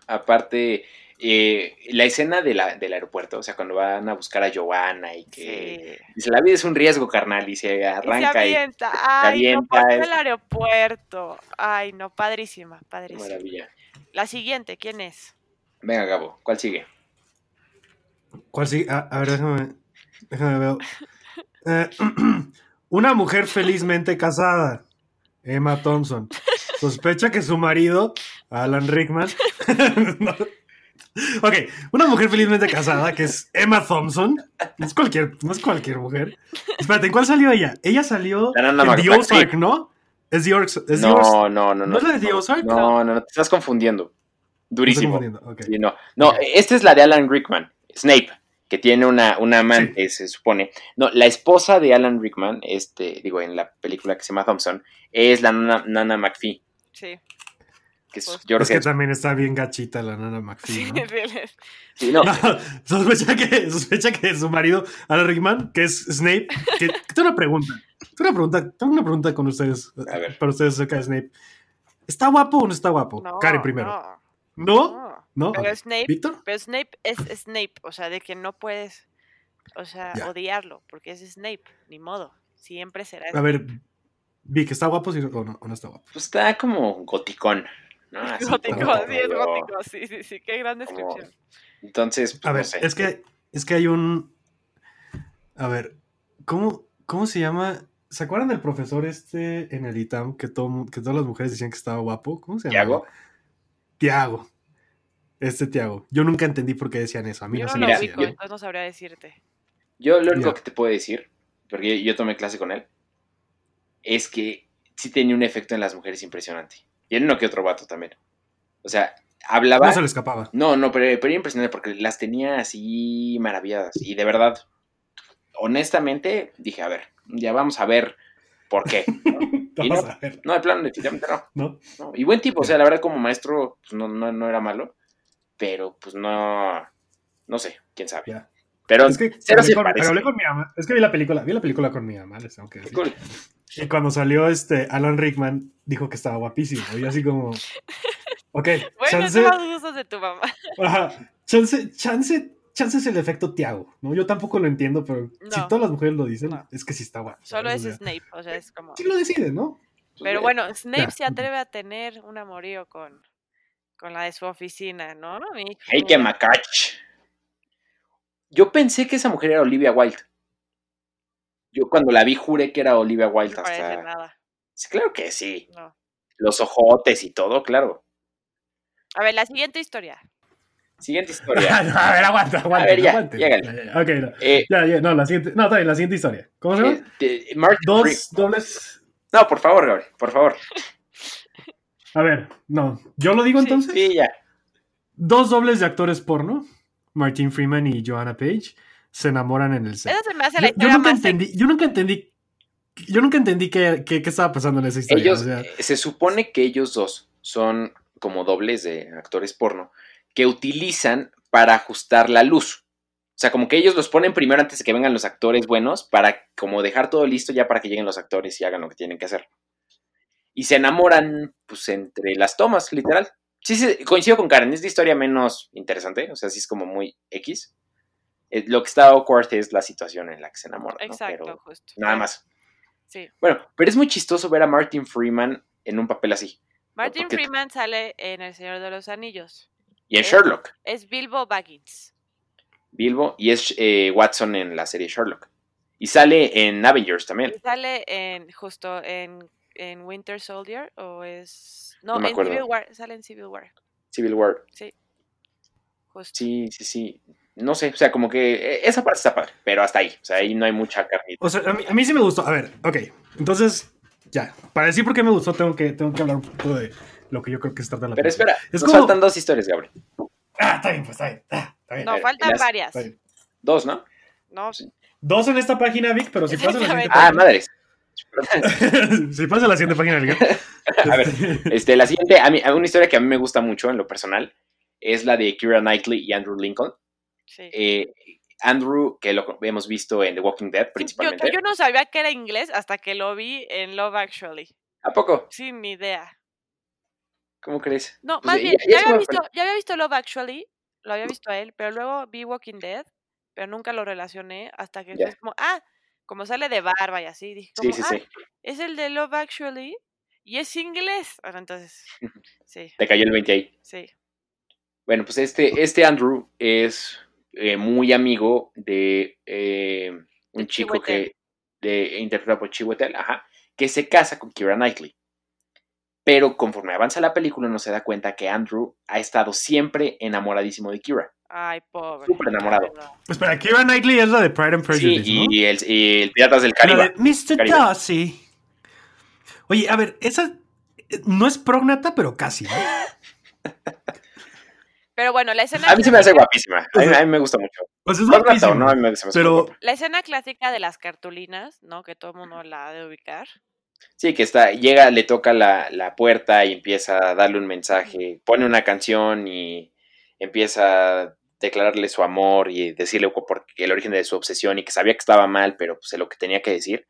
Aparte, eh, la escena de la- del aeropuerto, o sea, cuando van a buscar a Joanna y que Sí. dice, la vida es un riesgo, carnal, y se Y se arranca y, avienta, ay, no, avienta, es- el aeropuerto, ay, no, padrísima, padrísima. maravilla. La siguiente, ¿quién es? Venga, Gabo, ¿cuál sigue? ¿Cuál sí? A, a ver, déjame, déjame ver. Eh, una mujer felizmente casada, Emma Thompson, sospecha que su marido, Alan Rickman, no. Ok, una mujer felizmente casada, que es Emma Thompson, no es cualquier, no es cualquier mujer. Espérate, ¿en cuál salió ella? Ella salió en The Ozark, ¿no? Es The Ozark. No, no, no, ¿No no. es la de The Ozark? No, no, no, te estás confundiendo. Durísimo. confundiendo, ok. Sí, no, no, esta es la de Alan Rickman, Snape, que tiene una, una amante, se supone. No, la esposa de Alan Rickman, este, digo, en la película que se llama Thompson, es la nana, Nana McPhee. Sí. Que es- Pues- yo creo Es que, que también está bien gachita la nana Sí, McPhee. sí, no, No, sospecha, que, sospecha que su marido, Alan Rickman, que es Snape, que, que tengo una pregunta. Tengo una pregunta, tengo una pregunta con ustedes, A ver. para ustedes acerca de Snape. ¿Está guapo o no está guapo? No, Karen primero. no, ¿No? no. ¿No? Pero. Snape, ¿Víctor? pero Snape es Snape, o sea, de que no puedes, o sea, Ya. odiarlo, porque es Snape, ni modo, siempre será. A ver, Vic, ¿está guapo sí, o, no, o no está guapo? pues está como goticón, ¿no? Así gótico, como sí, es gótico, sí, sí, sí, qué gran como- descripción. Entonces, pues, A ver, no sé. es que es que hay un a ver, ¿cómo, cómo se llama? ¿Se acuerdan del profesor este en el ITAM que, todo, que todas las mujeres decían que estaba guapo? ¿Cómo se llama? ¿Tiago? Tiago. Este Tiago. Yo nunca entendí por qué decían eso. A mí Yo no no se lo me mira, hacía. ubico, entonces no sabría decirte. Yo lo único que te puedo decir, porque yo tomé clase con él, es que sí tenía un efecto en las mujeres impresionante. Y en uno que otro vato también. O sea, hablaba... No se le escapaba. No, no, pero, pero era impresionante porque las tenía así maravilladas. Y de verdad, honestamente, dije, a ver, ya vamos a ver por qué. ¿no? Y Vamos no, a ver, no, de plano, definitivamente no, ¿no? no. Y buen tipo, o sea, la verdad como maestro pues, no, no, no era malo, pero pues no, no sé, quién sabe. Ya. Pero Es que cero hablé se con, hablé con mi mamá. Es que vi la película, vi la película con mi mamá, les tengo que decir. cool. Y cuando salió este Alan Rickman, dijo que estaba guapísimo. Y así como. Ok, Bueno, chance, son los gustos de tu mamá. ajá, chance, chance, chance es el efecto Tiago, ¿no? Yo tampoco lo entiendo, pero si No. todas las mujeres lo dicen, No. es que sí está guapo. Solo ¿sabes? es O sea, Snape, o sea, es como... Sí lo deciden, ¿no? Pero bueno, Snape Ya. se atreve a tener un amorío con, con la de su oficina, ¿no? Mi- Hey, que macach. Yo pensé que esa mujer era Olivia Wilde. Yo cuando la vi juré que era Olivia Wilde hasta... nada, Sí, claro que sí. no. Los ojotes y todo, claro. A ver, la siguiente historia. Siguiente historia. a ver, aguanta, aguanta. ver, ya, aguante. llégale. Ya, ya, Ok, no. Eh, Ya, ya, no, la siguiente. No, está bien, la siguiente historia. ¿Cómo se llama? este. Dos dobles. No, por favor, Gabriel, por favor. A ver, no. ¿Yo lo digo Sí. entonces? Sí, ya. Dos dobles de actores porno, Martin Freeman y Joanna Page, se enamoran en el set. Se me hace Yo, la yo historia nunca más entendí, yo nunca entendí, yo nunca entendí qué, qué- qué estaba pasando en esa historia. Ellos, o sea, eh, se supone que ellos dos son como dobles de actores porno que utilizan para ajustar la luz. O sea, como que ellos los ponen primero antes de que vengan los actores buenos para como dejar todo listo ya para que lleguen los actores y hagan lo que tienen que hacer. Y se enamoran, pues, entre las tomas, literal. Sí, sí, coincido con Karen, es la historia menos interesante, o sea, sí es como muy X. Eh, lo que está awkward es la situación en la que se enamoran, ¿no? Exacto, Pero justo. nada más. Sí. Bueno, pero es muy chistoso ver a Martin Freeman en un papel así. Martin porque- Freeman sale en El Señor de los Anillos. Y en. Sherlock, Es Bilbo Baggins. Bilbo, y es eh, Watson en la serie Sherlock. Y sale en Avengers también. Y sale en justo en, en Winter Soldier o es... No, No me en acuerdo. Civil War. Sale en Civil War. Civil War. Justo. Sí, sí, sí. No sé, o sea, como que eh, esa parte está padre, pero hasta ahí. O sea, ahí no hay mucha carnita. o sea, a mí, a mí sí me gustó. A ver, ok. Entonces, ya. Para decir por qué me gustó, tengo que, tengo que hablar un poco de lo que yo creo que se trata de la Pero película. espera, Es nos como- faltan dos historias, Gabriel. Ah, está bien, pues está bien. Ah, está bien. No, ver, faltan las- varias. Dos, ¿no? No, Dos en esta página, Vic, pero si pasa la siguiente Ah, madres. si pasa la siguiente página. A ver, este, la siguiente, a mí, una historia que a mí me gusta mucho en lo personal es la de Kira Knightley y Andrew Lincoln. sí. Eh, Andrew, que lo hemos visto en The Walking Dead Sí, yo, principalmente. yo no sabía que era inglés hasta que lo vi en Love Actually. ¿A poco? Sin idea. ¿Cómo crees? No, Pues más bien, ya ya es había, visto, ya había visto Love Actually, lo había visto a él, pero luego vi Walking Dead, pero nunca lo relacioné hasta que después como, ah, como sale de barba y así, dije Sí, como, sí, ah, sí. es el de Love Actually y es inglés. Bueno, entonces, sí, Te cayó el 20 ahí. sí. Bueno, pues este, este Andrew es eh, muy amigo de eh, un De chico que de, interpretado por Chiwetel, ajá, que se casa con Kira Knightley. Pero conforme avanza la película uno se da cuenta que Andrew ha estado siempre enamoradísimo de Kira. Ay, pobre. Súper enamorado. verdad. Espera, Kira Knightley es la de Pride and Sí, Prejudice, ¿no? y, el, y el Piratas del La Caribe. de Mr. Caribe. Darcy. Oye, a ver, esa eh, no es prognata, pero casi. ¿no? Pero bueno, la escena A mí se me hace guapísima. A mí, a mí me gusta mucho. O sea, es ¿No guapísima, no? A mí me- me hace Pero. La escena clásica de las cartulinas, ¿no? Que todo el mundo la ha de ubicar. Sí, que está, llega, le toca la, la puerta y empieza a darle un mensaje, pone una canción y empieza a declararle su amor y decirle el origen de su obsesión y que sabía que estaba mal, pero pues lo que tenía que decir.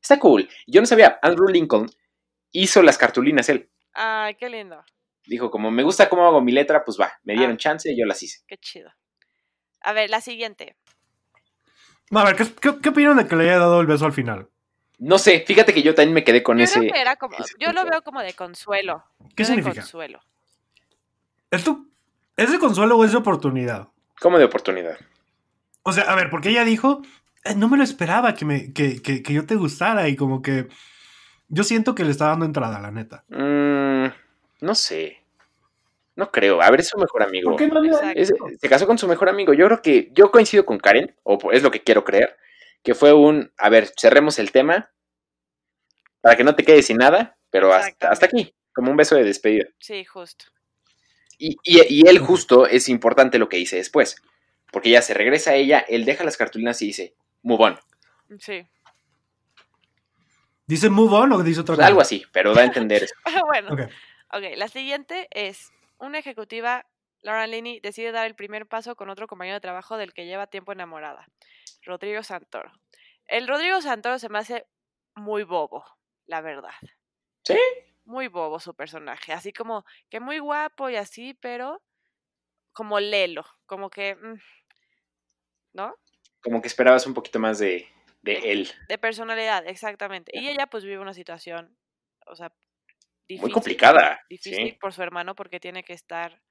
Está cool. Yo no sabía, Andrew Lincoln hizo las cartulinas él. Ay, qué lindo. Dijo, como me gusta cómo hago mi letra, pues va, me dieron Ah. chance y yo las hice. Qué chido. A ver, la siguiente. A ver, ¿qué, qué, qué opinan de que le haya dado el beso al final? No sé, fíjate que yo también me quedé con yo ese... creo que era como, ese yo lo veo como de consuelo. ¿Qué Yo de significa? consuelo. ¿Esto es de consuelo o es de oportunidad? Como de oportunidad. O sea, a ver, porque ella dijo, "Eh, no me lo esperaba que, me, que, que, que yo te gustara y como que yo siento que le está dando entrada, la neta. Mm, no sé. No creo. A ver, es su mejor amigo. ¿Por qué no. Es- se casó con su mejor amigo. Yo creo que yo coincido con Karen, o es lo que quiero creer, que fue un, a ver, cerremos el tema para que no te quedes sin nada, pero hasta, hasta aquí, como un beso de despedida. Sí, justo. Y, y, y él justo es importante lo que dice después, porque ya se regresa a ella, él deja las cartulinas y dice, move on. Sí. ¿Dice move on o dice otra Pues cosa? algo así, pero da a entender eso. bueno, Ok. ok. La siguiente es una ejecutiva, Laura Linney, decide dar el primer paso con otro compañero de trabajo del que lleva tiempo enamorada, Rodrigo Santoro. El Rodrigo Santoro se me hace muy bobo, la verdad. ¿Sí? Muy bobo su personaje, así como que muy guapo y así, pero como lelo, como que, mm, ¿no? Como que esperabas un poquito más de, de él. De personalidad, exactamente. Y ella pues vive una situación, o sea, difícil. Muy complicada. Difícil Sí. por su hermano porque tiene que estar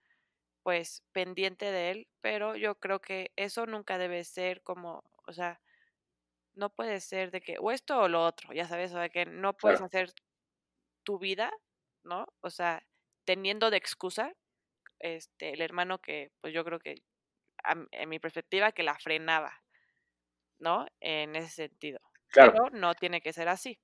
pues pendiente de él, pero yo creo que eso nunca debe ser como, o sea, no puede ser de que o esto o lo otro, ya sabes, o sea, que no puedes Claro. hacer tu vida, ¿no? O sea, teniendo de excusa este el hermano que pues yo creo que a en mi perspectiva que la frenaba, ¿no? En ese sentido. Claro. Pero no tiene que ser así.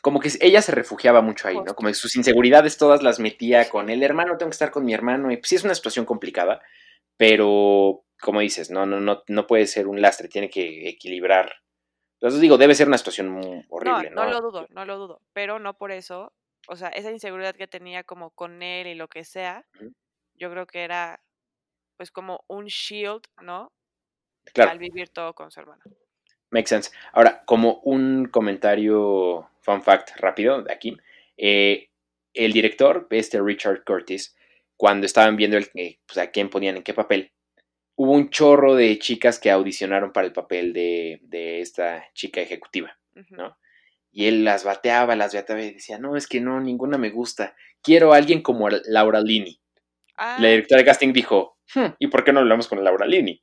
como que ella se refugiaba mucho ahí, ¿no? Como que sus inseguridades todas las metía con el hermano, tengo que estar con mi hermano, y pues sí es una situación complicada, pero como dices, no, no, no, no puede ser un lastre, tiene que equilibrar. Entonces digo, debe ser una situación muy horrible, ¿no? no, no lo dudo, no lo dudo, pero no por eso, o sea, esa inseguridad que tenía como con él y lo que sea, yo creo que era pues como un shield, ¿no? Claro. Al vivir todo con su hermano. Makes sense. Ahora, como un comentario, fun fact rápido de aquí, eh, el director, este Richard Curtis, cuando estaban viendo el, eh, pues, a quién ponían en qué papel, hubo un chorro de chicas que audicionaron para el papel de, de esta chica ejecutiva. ¿no? Y él las bateaba, las bateaba y decía, no, es que no, ninguna me gusta. Quiero a alguien como Laura. Ah, La directora de casting dijo, "Hmm, ¿y por qué no hablamos con Laura nice.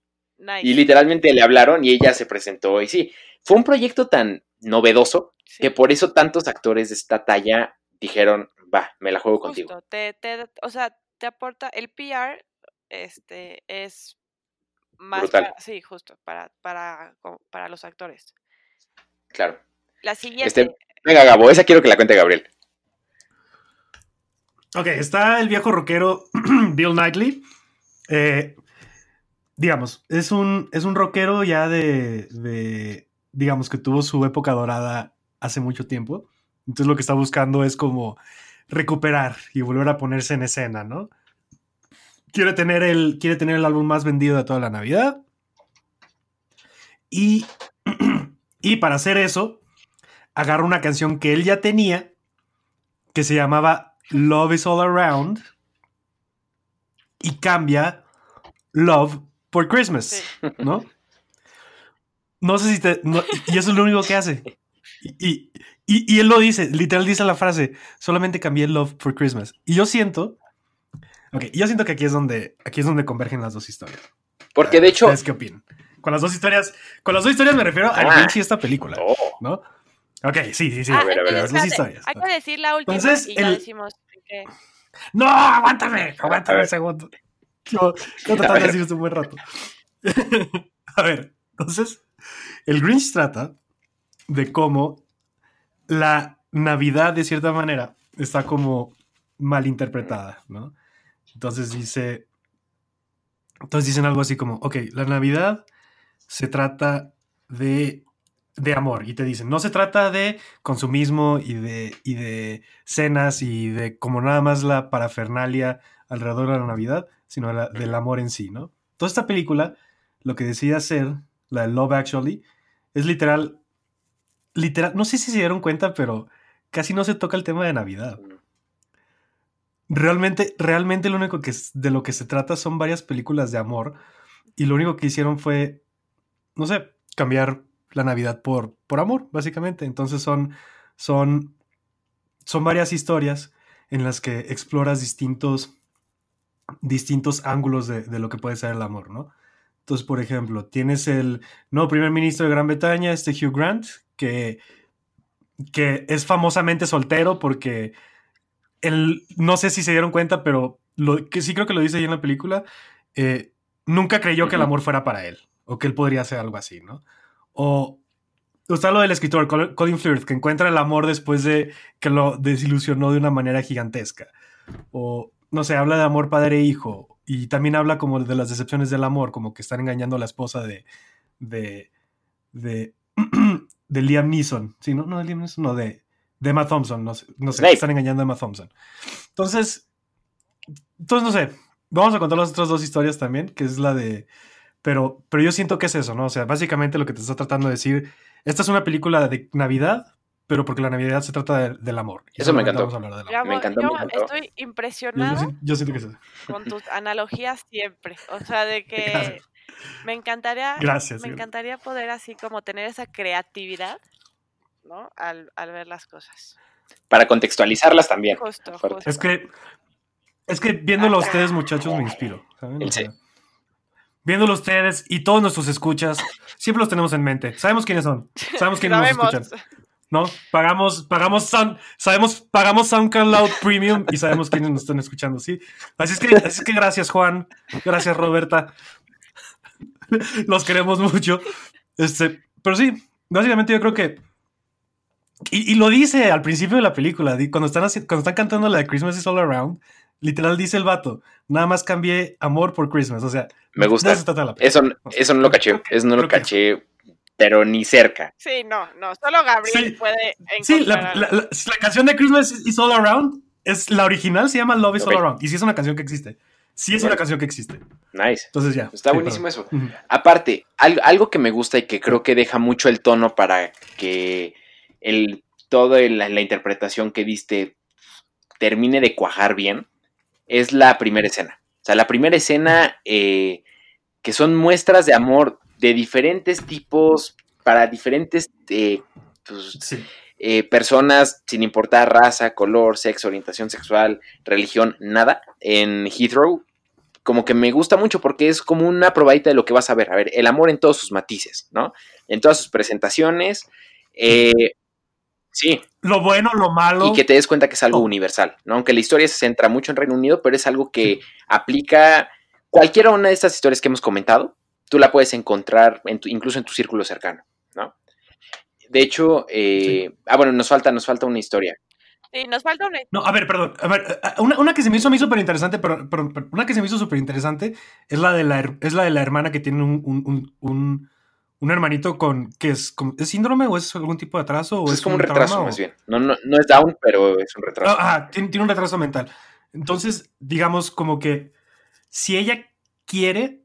Y literalmente le hablaron y ella se presentó y sí, fue un proyecto tan novedoso sí, que por eso tantos actores de esta talla dijeron, va, me la juego contigo. te, te, o sea, te aporta, el PR, este, es más Brutal. para- sí, justo, para, para, para los actores. Claro. La siguiente, Este, venga, Gabo, esa quiero que la cuente Gabriel. Ok, está el viejo rockero Bill Knightley. Eh, digamos, es un, es un rockero ya de, de, digamos, que tuvo su época dorada hace mucho tiempo. Entonces lo que está buscando es como recuperar y volver a ponerse en escena, ¿no? Quiere tener el, quiere tener el álbum más vendido de toda la Navidad. Y, y para hacer eso, agarra una canción que él ya tenía, que se llamaba Love is All Around, y cambia Love por Christmas, Sí. ¿no? No sé si te... no- y eso es lo único que hace. Y, y- él lo dice, literal dice la frase, solamente cambié Love for Christmas. Y yo siento... Ok, yo siento que aquí es donde, aquí es donde convergen las dos historias. Porque de hecho... ¿Ustedes qué opinan? Con las dos historias, con las dos historias me refiero al Ah. Grinch y esta película, Oh, ¿no? Ok, sí, sí, sí. Ah, A ver, a ver, entonces, dos espérate, historias. Hay que decir la última Entonces, y ya decimos que No, aguántame, A aguántame ver. un segundo. Yo, yo A tratando de ver. decir esto un buen rato. A ver, entonces, el Grinch trata de cómo la Navidad, de cierta manera, está como mal interpretada, ¿no? Entonces dice, entonces dicen algo así como, ok, la Navidad se trata de de amor y te dicen, no se trata de consumismo y de, y de cenas y de como nada más la parafernalia alrededor de la Navidad, sino la- del amor en sí, ¿no? Toda esta película, lo que decide hacer, la de Love Actually, es literal, literal, no sé si se dieron cuenta, pero casi no se toca el tema de Navidad. Realmente, realmente lo único que es- de lo que se trata son varias películas de amor y lo único que hicieron fue, no sé, cambiar la Navidad por, por amor, básicamente. Entonces son, son, son varias historias en las que exploras distintos, distintos ángulos de, de lo que puede ser el amor, ¿no? Entonces, por ejemplo, tienes el nuevo primer ministro de Gran Bretaña, este Hugh Grant, que, que es famosamente soltero porque él, no sé si se dieron cuenta, pero lo, que sí creo que lo dice ahí en la película, eh, nunca creyó que el amor fuera para él, o que él podría hacer algo así, ¿no? O está lo del escritor Col- Colin Firth, que encuentra el amor después de que lo desilusionó de una manera gigantesca. O, no sé, habla de amor padre e hijo. Y también habla como de las decepciones del amor, como que están engañando a la esposa de. de. de. de Liam Neeson. Sí, no, no de Liam Neeson, no, de. de Emma Thompson. No sé, no sé están engañando a Emma Thompson. Entonces. Entonces, no sé. Vamos a contar las otras dos historias también, que es la de. Pero, pero yo siento que es eso, ¿no? O sea, básicamente lo que te está tratando de decir. Esta es una película de Navidad, pero porque la Navidad se trata de- del amor. Y Eso me encantó. Vamos a hablar del Yo, amor. Me amo- encantó, yo me encantó. estoy Yo, yo impresionada siento- yo siento que es eso. con tus analogías siempre. O sea, de que Gracias. me encantaría, Gracias. me encantaría poder así como tener esa creatividad, ¿no? Al, al ver las cosas. Para contextualizarlas también. Justo. Es que, es que viéndolo a ustedes, muchachos, me inspiro. ¿saben? El. Viéndolo ustedes y todos nuestros escuchas, siempre los tenemos en mente. Sabemos quiénes son. Sabemos quiénes nos escuchan. ¿No? Pagamos, pagamos, Sound- sabemos, pagamos SoundCloud Premium y sabemos quiénes nos están escuchando, ¿sí? Así es que, así es que gracias, Juan. Gracias, Roberta. Los queremos mucho. Este, pero sí, básicamente yo creo que. Y, y lo dice al principio de la película, cuando están, haci- cuando están cantando la de Christmas is All Around, literal dice el vato, nada más cambié amor por Christmas. O sea, Me de gusta. eso trata la. Eso, eso no lo caché. Eso no lo caché, pero ni cerca. Sí, no, no. Solo Gabriel Sí. puede encontrar. Sí, la, algo. la- la- la canción de Christmas is All Around, es, la original se llama Love is. All Around. Y sí es una canción que existe. Sí es una canción que existe. Nice. Entonces ya. Está sí, buenísimo eso. Aparte, al- algo que me gusta y que creo que deja mucho el tono para que el, toda la, la interpretación que diste termine de cuajar bien, es la primera escena. O sea, la primera escena eh, que son muestras de amor de diferentes tipos, para diferentes eh, pues, Sí. eh, personas, sin importar raza, color, sexo, orientación sexual, religión, nada, en Heathrow, como que me gusta mucho porque es como una probadita de lo que vas a ver. A ver, el amor en todos sus matices, ¿no? En todas sus presentaciones. eh, sí, Lo bueno, lo malo. y que te des cuenta que es algo Oh. universal, ¿no? Aunque la historia se centra mucho en Reino Unido, pero es algo que aplica cualquiera una de estas historias que hemos comentado, tú la puedes encontrar en tu- incluso en tu círculo cercano, ¿no? De hecho, eh, ah, bueno, nos falta, nos falta una historia. Sí, nos falta una. No, a ver, perdón. A ver, eh, una, una que se me hizo a mí súper interesante, pero, pero- pero una que se me hizo súper interesante es la de la, es la de la hermana que tiene un, un, un, un- hermanito con. que es, como- ¿Es síndrome o es algún tipo de atraso? O es como un retraso, trauma, más o- bien. No, no, no es down, pero es un retraso. Ah, ah, tiene, tiene un retraso mental. Entonces, digamos como que si ella quiere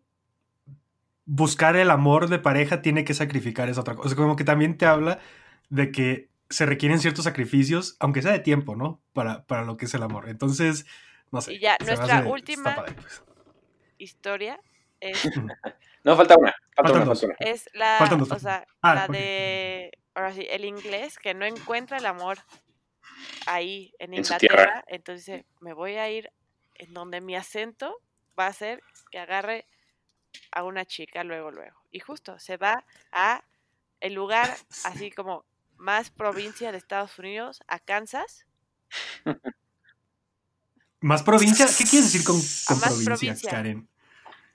buscar el amor de pareja, tiene que sacrificar esa otra cosa. O sea, como que también te habla de que se requieren ciertos sacrificios, aunque sea de tiempo, ¿no? Para, para lo que es el amor. Entonces, no sé. Y ya, nuestra hace- última- padre, pues. historia es, No, falta una. Falta Faltan una, dos. falta una. es la, Faltan dos, o sea, Ah, la de, ahora sí, el inglés que no encuentra el amor ahí en En Inglaterra, tierra. entonces dice, me voy a ir en donde mi acento va a ser que agarre a una chica luego, luego. Y justo se va a el lugar así como más provincia de Estados Unidos, a Kansas, ¿Más provincia? ¿Qué quieres decir con, con más provincia, provincia. Karen?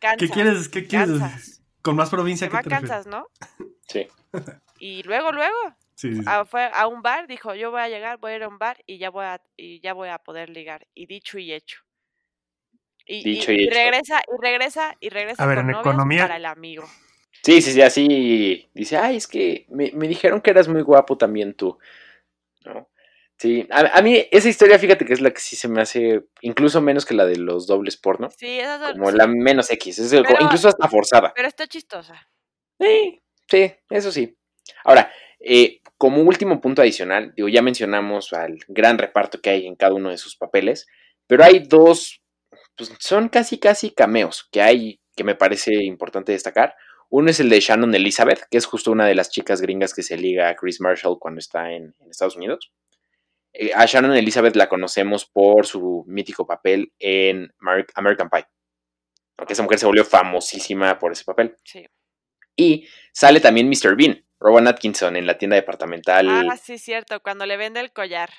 Kansas. ¿Qué quieres, qué quieres? Kansas. Con más provincia que Kansas, ¿no? Sí. Y luego, luego, Sí, sí, sí. a, fue a un bar, dijo, yo voy a llegar, voy a ir a un bar y ya voy a, y ya voy a poder ligar. Y dicho y hecho. Y, y- Dicho y y hecho. regresa, y regresa, y regresa A ver, con en novias economía- para el amigo. Sí, sí, sí, así dice, ay, es que me, me dijeron que eras muy guapo también tú, ¿no? Sí, a, a mí esa historia, fíjate que es la que sí se me hace, incluso menos que la de los dobles porno, Sí, esas son- como sí, la menos X, es el- Pero- incluso hasta forzada. pero está chistosa. Sí, sí, eso sí. Ahora, eh, como último punto adicional, digo, ya mencionamos al gran reparto que hay en cada uno de sus papeles, pero hay dos, pues son casi, casi cameos que hay que me parece importante destacar. Uno es el de Shannon Elizabeth, que es justo una de las chicas gringas que se liga a Chris Marshall cuando está en, en Estados Unidos. Eh, a Shannon Elizabeth la conocemos por su mítico papel en Mar- American Pie. Aunque esa mujer se volvió famosísima por ese papel. Sí. Y sale también Mr. Bean, Rowan Atkinson, en la tienda departamental. Ah, sí, cierto, cuando le vende el collar.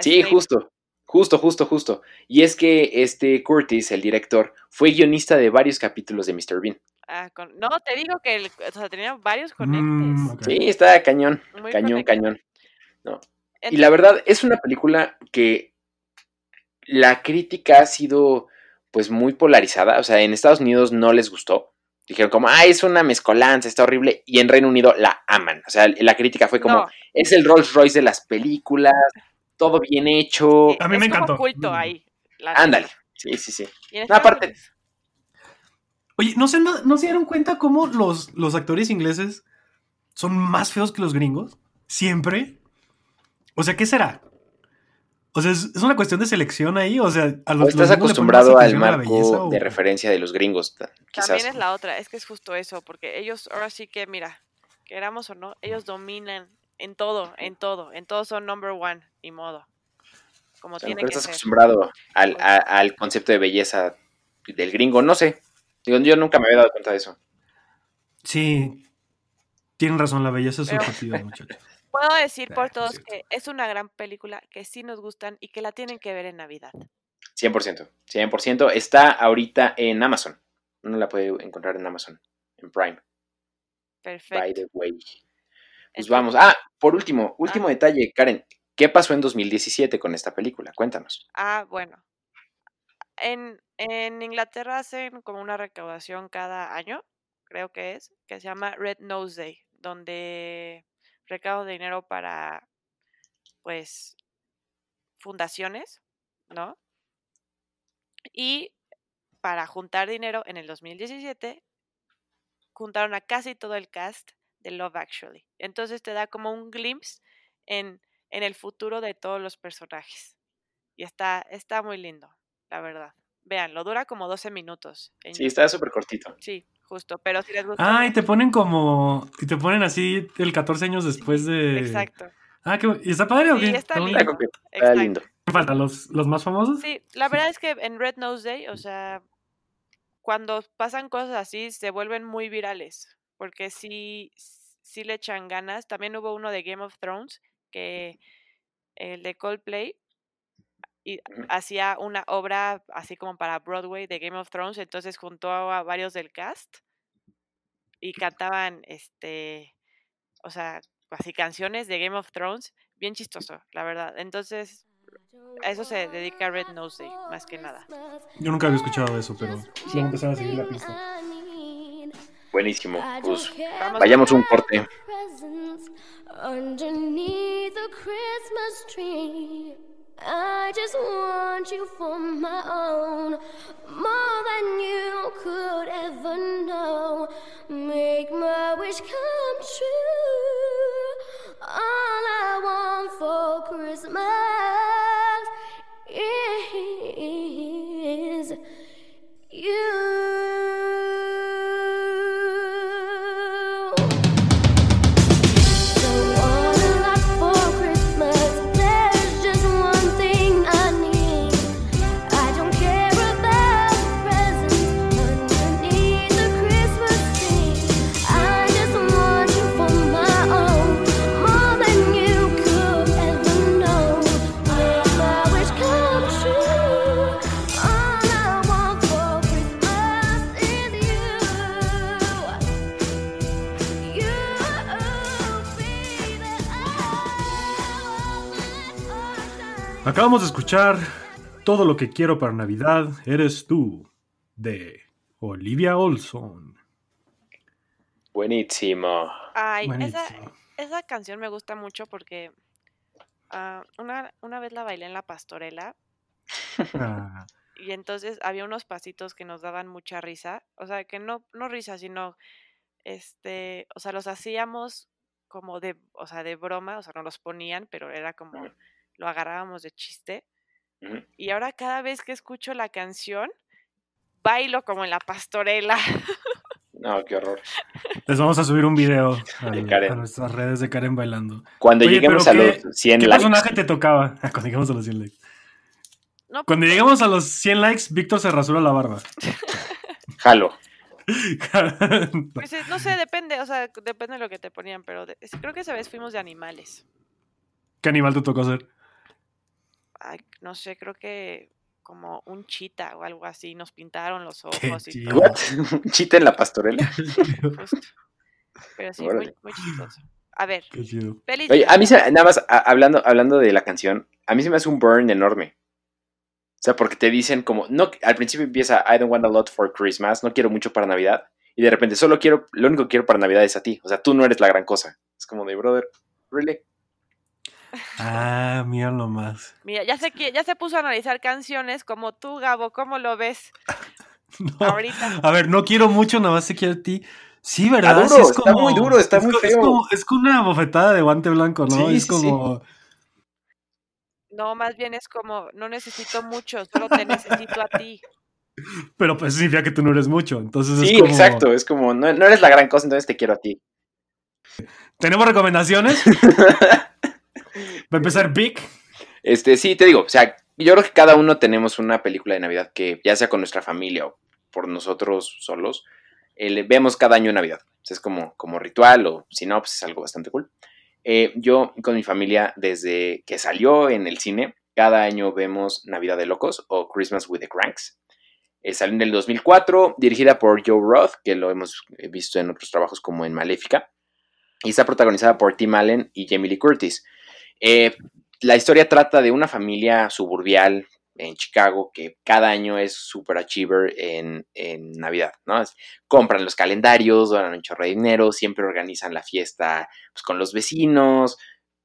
sí, justo, justo, justo, justo. Y es que este Curtis, el director, fue guionista de varios capítulos de Mr. Bean. Ah, con- No, te digo que el- o sea, tenía varios conectes. Mm, ok. Sí, está cañón, muy cañón, cañón. Y la verdad, es una película que la crítica ha sido pues muy polarizada. O sea, en Estados Unidos no les gustó. Dijeron como, ah, es una mezcolanza, está horrible. Y en Reino Unido la aman. O sea, la crítica fue como, no, es el Rolls Royce de las películas, todo bien hecho. sí, A mí me es como encantó. culto ahí. Ándale. Sí, sí, sí. No, aparte- Oye, ¿no se, no, no se dieron cuenta cómo los, los actores ingleses son más feos que los gringos? ¿Siempre? O sea, ¿qué será? O sea, ¿es, una cuestión de selección ahí? O sea, a O los estás ponen más acostumbrado al belleza marco o- de referencia de los gringos, quizás. También es la otra, es que es justo eso, porque ellos ahora sí que, mira, queramos o no, ellos dominan en todo, en todo, en todo son number one, ni modo. Como O sea, tiene que estás ser. acostumbrado al, a- al concepto de belleza del gringo, no sé. Digo, yo nunca me había dado cuenta de eso. Sí, tienen razón, la belleza es Pero- subjetiva, muchachos. Puedo decir Ah, por es todos que es una gran película, que sí nos gustan y que la tienen que ver en Navidad. 100%. 100%. Está ahorita en Amazon. Uno la puede encontrar en Amazon, en Prime, by Perfecto. the way. Pues vamos. Ah, por último, último Ah. detalle, Karen. ¿Qué pasó en 2017 con esta película? Cuéntanos. Ah, bueno. En, en Inglaterra hacen como una recaudación cada año, creo que es, que se llama Red Nose Day, donde recaudo dinero para, pues, fundaciones, ¿no? Y para juntar dinero en el 2017, juntaron a casi todo el cast de Love Actually. Entonces te da como un glimpse en, en el futuro de todos los personajes. Y está, está muy lindo, la verdad. Veanlo, dura como 12 minutos. Sí, está súper cortito. Sí, justo. Pero si les gusta. Ah, y te ponen como. Y te ponen así el 14 años después de. Exacto. Ah, ¿qué, ¿y está padre o Sí, qué? está bonito? Está, lindo. está Exacto. lindo. ¿Qué falta? ¿Los, ¿Los más famosos? Sí, la verdad es que en Red Nose Day, o sea, cuando pasan cosas así, se vuelven muy virales. Porque sí, sí le echan ganas. También hubo uno de Game of Thrones, que el de Coldplay, y hacía una obra así como para Broadway de Game of Thrones, entonces juntó a varios del cast y cantaban, este, o sea, así canciones de Game of Thrones, bien chistoso, la verdad. Entonces, A eso se dedica Red Nose Day, más que nada. Yo nunca había escuchado eso, pero voy a empezar a seguir la pista. Buenísimo. Pues Vamos. vayamos a un corte. I just want you for my own, more than you could ever know. Make my wish come true. All I want for Christmas Acabamos de escuchar Todo lo que quiero para Navidad eres tú, de Olivia Olson. Buenísimo. Ay, esa, Buenísimo. esa canción me gusta mucho porque ah, una, una vez la bailé en la pastorela Ah, y entonces había unos pasitos que nos daban mucha risa, o sea, que no, no risa, sino, este, o sea, los hacíamos como de, o sea, de broma, o sea, no los ponían, pero era como. Lo agarrábamos de chiste. Y ahora cada vez que escucho la canción, bailo como en la pastorela. No, qué horror. les vamos a subir un video al- a nuestras redes de Karen bailando. Cuando Oye, lleguemos a los 100 ¿Qué likes. personaje te tocaba? Cuando lleguemos a los 100 likes. No, Cuando lleguemos a los 100 likes, Víctor se rasura la barba. Jalo. pues, no sé, depende, o sea, depende de lo que te ponían, pero de- creo que esa vez fuimos de animales. ¿Qué animal te tocó ser? Ay, no sé, creo que como un chita o algo así, nos pintaron los Qué ojos y todo. ¿Un chiste en la pastorela? justo. Pero sí, muy, Órale. muy chistoso. A ver, pelis. Oye, a mí se, nada más a- hablando, hablando de la canción, a mí se me hace un burn enorme. O sea, porque te dicen como, no, al principio empieza I don't want a lot for Christmas, no quiero mucho para Navidad, y de repente solo quiero, lo único que quiero para Navidad es a ti. O sea, tú no eres la gran cosa. Es como de brother, really. Ah, mira nomás. Mira, ya sé que ya se puso a analizar canciones como tú, Gabo, ¿cómo lo ves No. ahorita? A ver, no quiero mucho, nada más te quiero a ti. Sí, Está ¿verdad? duro, Sí, es está muy duro, está es muy co- Es feo. como, es como una bofetada de guante blanco, ¿no? Sí, es sí. como... No, más bien es como, no necesito mucho, solo te necesito a ti. Pero pues significa que tú no eres mucho. Entonces Sí, es como... exacto, es como, no, no eres la gran cosa, entonces te quiero a ti. ¿Tenemos recomendaciones? Va a empezar Vic. Este, sí, te digo, o sea, yo creo que cada uno tenemos una película de Navidad que, ya sea con nuestra familia o por nosotros solos, eh, vemos cada año Navidad. Es como, como ritual o si no, pues es algo bastante cool. Eh, yo con mi familia, desde que salió en el cine, cada año vemos Navidad de Locos o Christmas with the Cranks. Eh, salió en el 2004, dirigida por Joe Roth, que lo hemos eh, visto en otros trabajos como en Maléfica. Y está protagonizada por Tim Allen y Jamie Lee Curtis. Eh, la historia trata de una familia suburbial en Chicago que cada año es super achiever en, Navidad, ¿no? Compran los calendarios, donan un chorro de dinero, siempre organizan la fiesta pues, con los vecinos,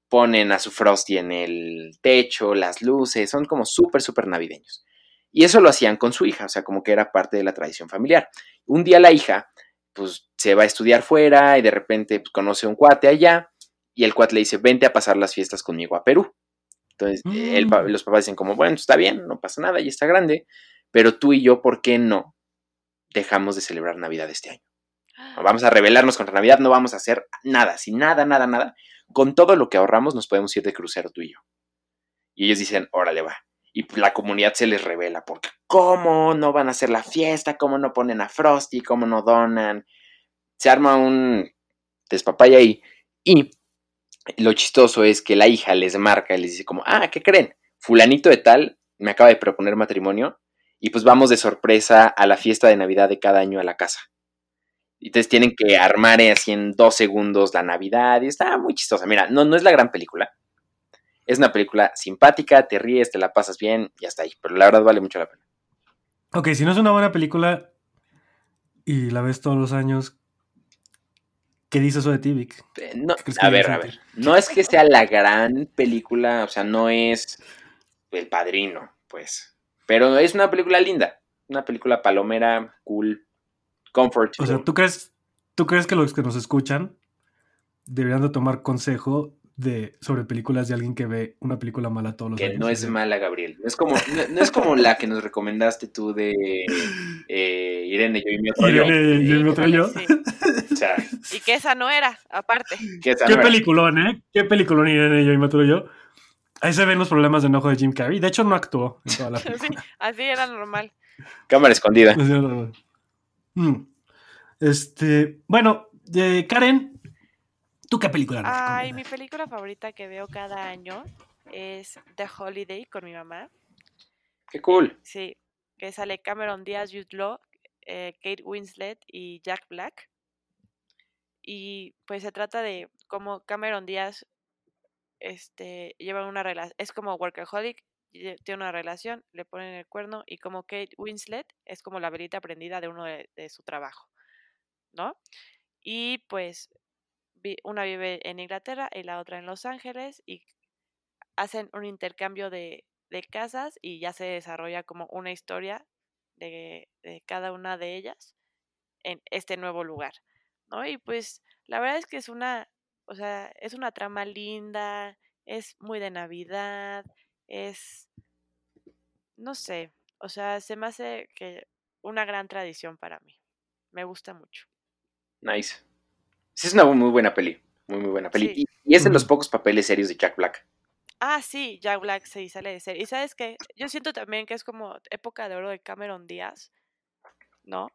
ponen a su Frosty en el techo, las luces, son como súper, súper navideños. Y eso lo hacían con su hija, o sea, como que era parte de la tradición familiar. Un día la hija, pues, se va a estudiar fuera y de repente pues, conoce un cuate allá y el cuate le dice, vente a pasar las fiestas conmigo a Perú. Entonces, Mm. el pa- los papás dicen como, bueno, está bien, no pasa nada, ya está grande, pero tú y yo, ¿por qué no dejamos de celebrar Navidad este año? Vamos a rebelarnos contra Navidad, no vamos a hacer nada, sin nada, nada, nada. Con todo lo que ahorramos nos podemos ir de crucero tú y yo. Y ellos dicen, órale, va. Y la comunidad se les revela, porque ¿cómo no van a hacer la fiesta? ¿Cómo no ponen a Frosty? ¿Cómo no donan? Se arma un despapaya ahí. Y lo chistoso es que la hija les marca y les dice como, ah, ¿qué creen? Fulanito de tal me acaba de proponer matrimonio y pues vamos de sorpresa a la fiesta de Navidad de cada año a la casa. Y entonces tienen que armar así en dos segundos la Navidad y está muy chistosa. Mira, no, no es la gran película. Es una película simpática, te ríes, te la pasas bien y hasta ahí. Pero la verdad vale mucho la pena. Ok, si no es una buena película y la ves todos los años, ¿qué dice eso de ti, Vic? Eh, no- ¿Qué crees que a ver, a ver. No es que sea la gran película, o sea, no es El Padrino, pues. Pero es una película linda. Una película palomera, cool, comfort. O sea, ¿tú crees, ¿tú crees que los que nos escuchan deberían de tomar consejo de, sobre películas de alguien que ve una película mala todos los que años? no es mala, Gabriel. No es como, no, no es como la que nos recomendaste tú de eh, Irene, yo y mi otro yo. Irene, yo y mi otro yo. Sí, sea, Y que esa no era, aparte. que esa Qué no era. peliculón, ¿eh? Qué peliculón Irene, yo y Maturo yo. Ahí se ven los problemas de enojo de Jim Carrey. De hecho, no actuó en toda la Sí, película. así era normal. Cámara escondida. Así era normal. Mm. Este, bueno, eh, Karen, ¿tú qué película nos Ay, mi película favorita que veo cada año es The Holiday con mi mamá. Qué cool. Sí, que sale Cameron Díaz, Jude Law, eh, Kate Winslet y Jack Black. Y pues se trata de cómo Cameron Díaz este, lleva una relación, es como workaholic, tiene una relación, le ponen el cuerno y como Kate Winslet es como la velita prendida de uno de, su trabajo, ¿no? Y pues una vive en Inglaterra y la otra en Los Ángeles y hacen un intercambio de, de casas y ya se desarrolla como una historia de, de cada una de ellas en este nuevo lugar, ¿no? Y pues la verdad es que es una, o sea, es una trama linda, es muy de Navidad, es, no sé, o sea, se me hace que una gran tradición para mí. Me gusta mucho. Nice. Es una muy buena peli. Muy, muy buena peli. Sí. Y, y es de los pocos papeles serios de Jack Black. Ah, sí, Jack Black sí sale de serie. Y sabes qué, yo siento también que es como época de oro de Cameron Díaz, ¿no?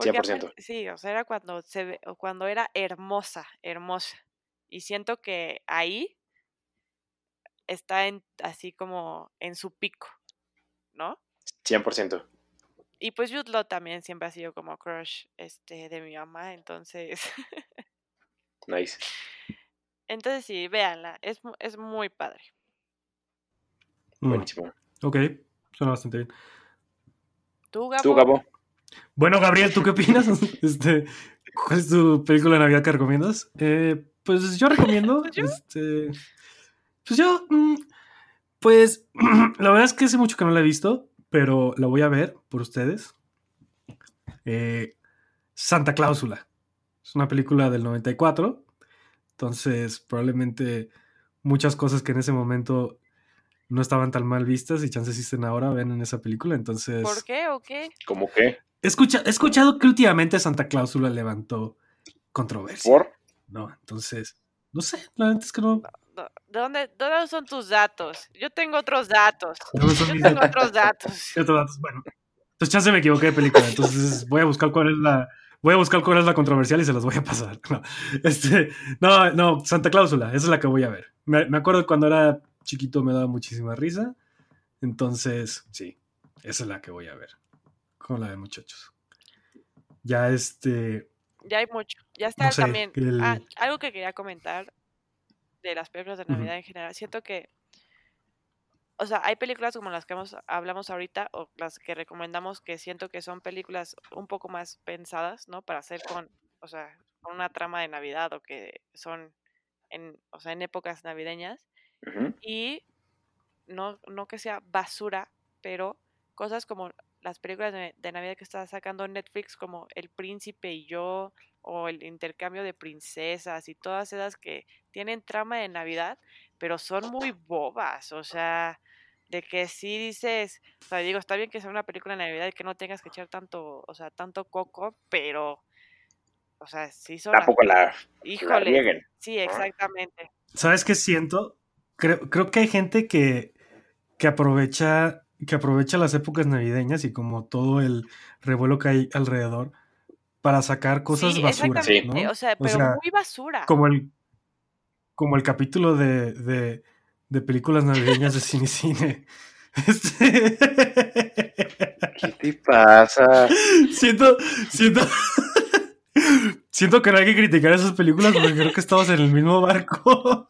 Porque 100%. aparte- sí, o sea, era cuando se cuando era hermosa, hermosa. Y siento que ahí está en, así como en su pico, ¿no? 100%. Y pues Jude Law también siempre ha sido como crush este, de mi mamá, entonces, Nice. entonces sí, véanla, es, es muy padre. Mm, Buenísimo. Ok, suena bastante bien. ¿Tú, Gabo? ¿Tú, Gabo? Bueno, Gabriel, ¿tú qué opinas? Este, ¿Cuál es tu película de Navidad que recomiendas? Eh, pues yo recomiendo. Pues yo. Este, pues yo. mm, Pues la verdad es que hace mucho que no la he visto, pero la voy a ver por ustedes. Eh, Santa Cláusula. Es una película del 94. Entonces, probablemente muchas cosas que en ese momento no estaban tan mal vistas y chances existen ahora, ven en esa película. Entonces. ¿Por qué o qué? ¿Cómo qué? He, escucha- he escuchado que últimamente Santa Cláusula levantó controversia. ¿Por? No, entonces, no sé, la verdad es que no. ¿De dónde, dónde son tus datos? Yo tengo otros datos. Yo tengo datos. otros datos. Otros datos, Bueno, entonces chance me equivoqué de película. Entonces voy a buscar cuál es la. Voy a buscar cuál es la controversial y se las voy a pasar. No, este, no, no, Santa Cláusula, esa es la que voy a ver. Me, me acuerdo cuando era chiquito me daba muchísima risa. Entonces, sí, esa es la que voy a ver. Con la de muchachos. Ya este. Ya hay mucho. Ya está sé, también. el- ah, algo que quería comentar de las películas de. Navidad en general. Siento que. O sea, hay películas como las que hemos- hablamos ahorita o las que recomendamos que siento que son películas un poco más pensadas, ¿no? Para hacer con, o sea, con una trama de Navidad o que son en, o sea, en épocas navideñas. Y no, no que sea basura, pero cosas como las películas de, de Navidad que está sacando Netflix, como El Príncipe y yo, o el intercambio de princesas y todas esas que tienen trama de Navidad, pero son muy bobas, o sea, de que sí dices, o sea, digo, está bien que sea una película de Navidad y que no tengas que echar tanto, o sea, tanto coco, pero, o sea, sí son, Tampoco la, la híjole, sí, exactamente. ¿Sabes qué siento? Creo, creo que hay gente que, que aprovecha que aprovecha las épocas navideñas y como todo el revuelo que hay alrededor para sacar cosas sí, basura, exactamente, ¿no? o sea, O pero sea, muy basura. como el como el capítulo de, de, de películas navideñas de Cine Cine. Este... ¿Qué te pasa? siento, siento, siento que no hay que criticar esas películas porque creo que estamos en el mismo barco.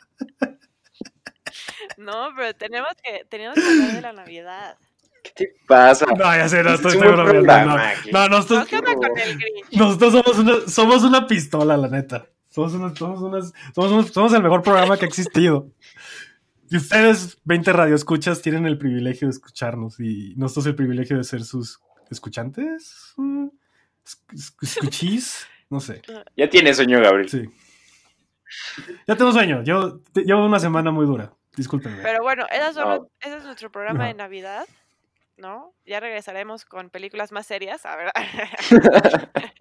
No, pero tenemos que, tenemos que hablar de la Navidad. ¿Qué te pasa? No, ya sé, no, estoy, bromeando, no. No, no, No, estoy- ¿qué onda con el Grinch? nosotros somos una, somos una pistola, la neta. Somos, una- somos, unas- somos, unos- somos el mejor programa que ha existido. Y ustedes, 20 radioescuchas, tienen el privilegio de escucharnos y nosotros el privilegio de ser sus escuchantes. Mm, es- es- ¿Escuchís? No sé. Ya tienes sueño, Gabriel. Sí. Ya tengo sueño. Yo te- llevo una semana muy dura. Discúlpenme. Pero bueno, esas son No. los- ese es nuestro programa de. Navidad, ¿no? Ya regresaremos con películas más serias, a ver.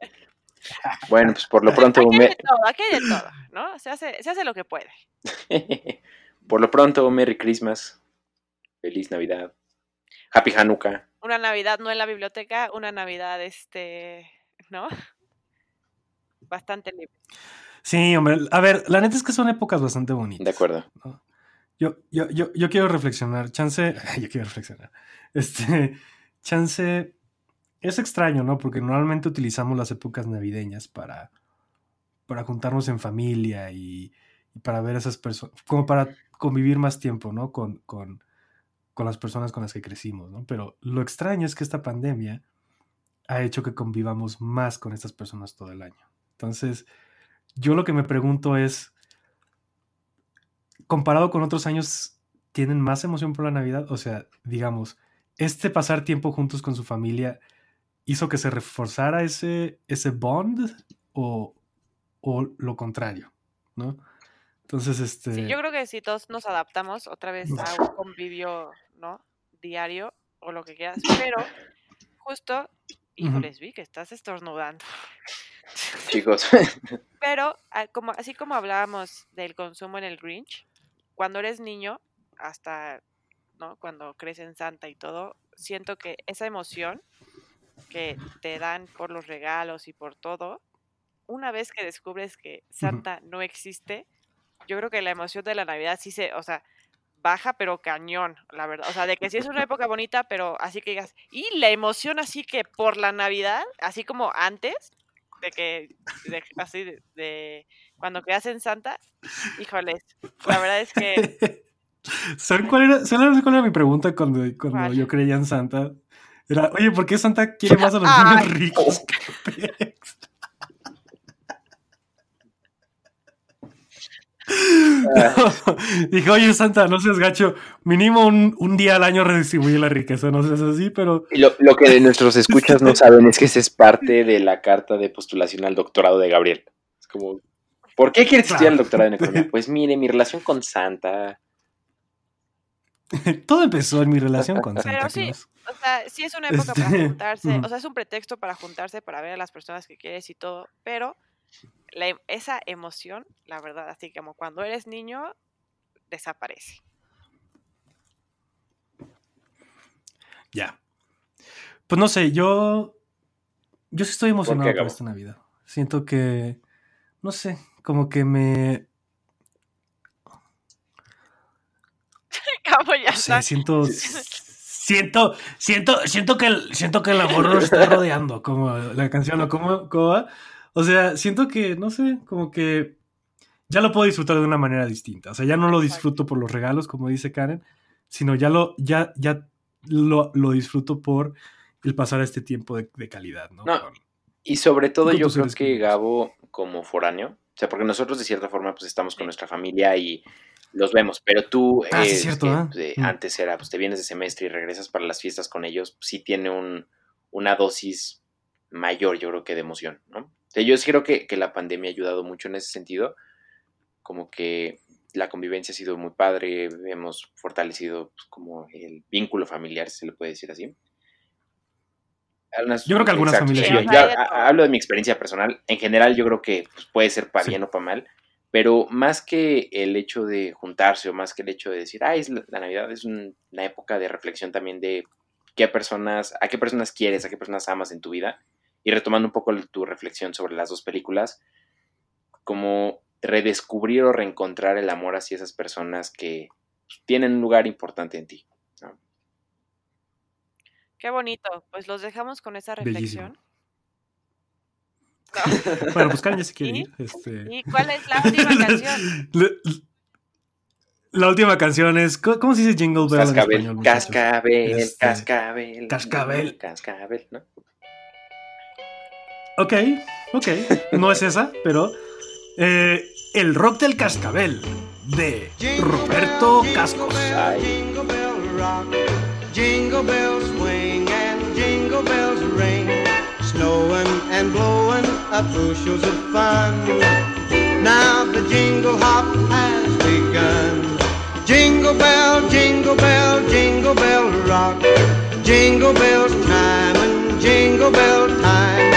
Bueno, pues por lo pronto, aquí hay me- de todo, aquí hay de todo, ¿no? Se hace, se hace lo que puede. por lo pronto, Merry Christmas. Feliz Navidad. Happy Hanukkah. Una Navidad no en la biblioteca, una Navidad, este, ¿no? Bastante libre. Sí, hombre. A ver, la neta es que son épocas bastante bonitas. De acuerdo. ¿no? Yo, yo, yo, yo quiero reflexionar. Chance. Yo quiero reflexionar. Este. Chance. Es extraño, ¿no? Porque normalmente utilizamos las épocas navideñas para. Para juntarnos en familia y, y para ver a esas personas. Como para convivir más tiempo, ¿no? Con, con, con las personas con las que crecimos, ¿no? Pero lo extraño es que esta pandemia ha hecho que convivamos más con estas personas todo el año. Entonces, yo lo que me pregunto es, comparado con otros años, ¿tienen más emoción por la Navidad? O sea, digamos, este pasar tiempo juntos con su familia hizo que se reforzara ese, ese bond o, o lo contrario, ¿no? Entonces, este... Sí, yo creo que si todos nos adaptamos otra vez a un convivio, ¿no? Diario o lo que quieras, pero justo, híjoles, vi que estás estornudando. Chicos, Pero ah, como, así como hablábamos del consumo en el Grinch, cuando eres niño, hasta ¿no? cuando crees en Santa y todo, siento que esa emoción que te dan por los regalos y por todo, una vez que descubres que Santa no existe, yo creo que la emoción de la Navidad sí se, o sea, baja pero cañón, la verdad. O sea, de que sí es una época bonita, pero así que digas, y la emoción así que por la Navidad, así como antes, de que, de- así de, de cuando creas en Santa, híjoles, la verdad es que ¿Saben cuál era, ¿saben cuál era mi pregunta cuando, cuando ¿Cuál? yo creía en Santa? Era, oye, ¿por qué Santa quiere más a los niños ricos que Pex? Dije, oye, Santa, no seas gacho. Mínimo un, un día al año redistribuye la riqueza, no seas así, pero y lo, lo que nuestros escuchas no saben es que esa es parte de la carta de postulación al doctorado de Gabriel. Es como, ¿por qué quieres estudiar el doctorado en economía? Pues mire, mi relación con Santa. todo empezó en mi relación con Santa Pero sí, Claus. O sea, sí es una época para Este, juntarse, o sea, es un pretexto para juntarse, para ver a las personas que quieres y todo, pero la em- esa emoción, la verdad, así como cuando eres niño, desaparece. Ya. Pues no sé, yo. Yo sí estoy emocionado por, esta Navidad. Siento que. No sé, como que me. Cabo ya No sé, siento. Siento, siento, siento que el, siento que el amor nos está rodeando, como la canción, o como, como va. O sea, siento que, no sé, como que ya lo puedo disfrutar de una manera distinta. O sea, ya no lo disfruto por los regalos, como dice Karen, sino ya lo, ya, ya lo, lo disfruto por el pasar este tiempo de, de calidad, ¿no? No, Y sobre todo yo creo que. Gabo como foráneo, o sea, porque nosotros de cierta forma pues estamos con nuestra familia y los vemos, pero tú Ah, eh, es cierto, que, eh, Mm. antes era, pues te vienes de semestre y regresas para las fiestas con ellos, pues, sí tiene un, una dosis mayor, yo creo que de emoción, ¿no? O sea, yo sí creo que, que la pandemia ha ayudado mucho en ese sentido, como que la convivencia ha sido muy padre, hemos fortalecido pues, como el vínculo familiar, si se le puede decir así. Algunas- Yo creo que algunas Exacto, familias sí, yo- yo hablo de mi experiencia personal. En general, yo creo que pues, puede ser para Sí. bien o para mal, pero más que el hecho de juntarse o más que el hecho de decir, ay, es la, la Navidad es un- una época de reflexión también de qué personas, a qué personas quieres, a qué personas amas en tu vida. Y retomando un poco tu reflexión sobre las dos películas, como redescubrir o reencontrar el amor hacia esas personas que tienen un lugar importante en ti. Qué bonito. Pues los dejamos con esa reflexión. No. Bueno, pues Karen ya se quiere ¿Y? ir. Este... ¿Y cuál es la última canción? La, la última canción es. ¿Cómo se dice Jingle Bell en Cascabel, español? cascabel, Este, cascabel. cascabel. Cascabel, ¿no? Ok, ok. No es esa, pero. eh, el rock del cascabel de Roberto Cascos. Ay. Jingle bell rock, jingle bells swing and jingle bells ring. Snowing and blowing up bushels of fun. Now the jingle hop has begun. Jingle bell, jingle bell, jingle bell rock. Jingle bells time and jingle bell time.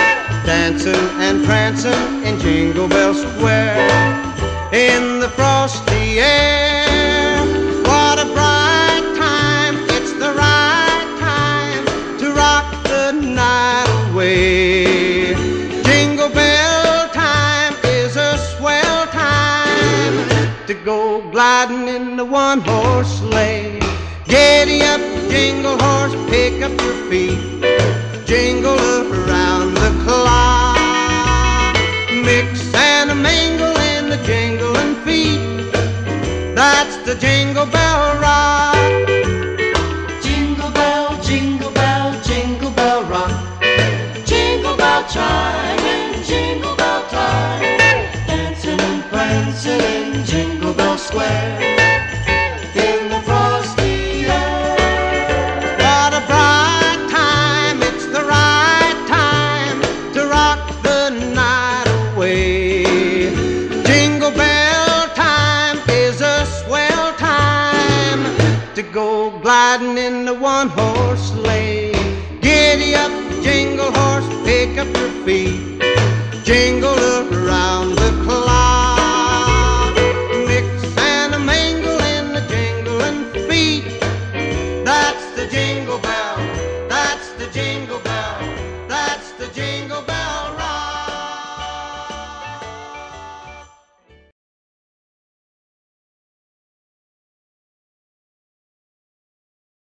Dancing and prancing in Jingle Bell Square. In the frosty air. What a bright time. It's the right time to rock the night away. Jingle bell time is a swell time to go gliding in the one horse sleigh. Giddy up, jingle horse, pick up your feet. Jingle around Mix and a mingle in the jingling feet. That's the jingle bell ride. Jingle bell, jingle bell, jingle bell rock. Jingle bell chime and jingle bell time. Dancing and prancing in Jingle Bell Square. Riding in the one horse sleigh. Giddy up, jingle horse, pick up your feet. Jingle around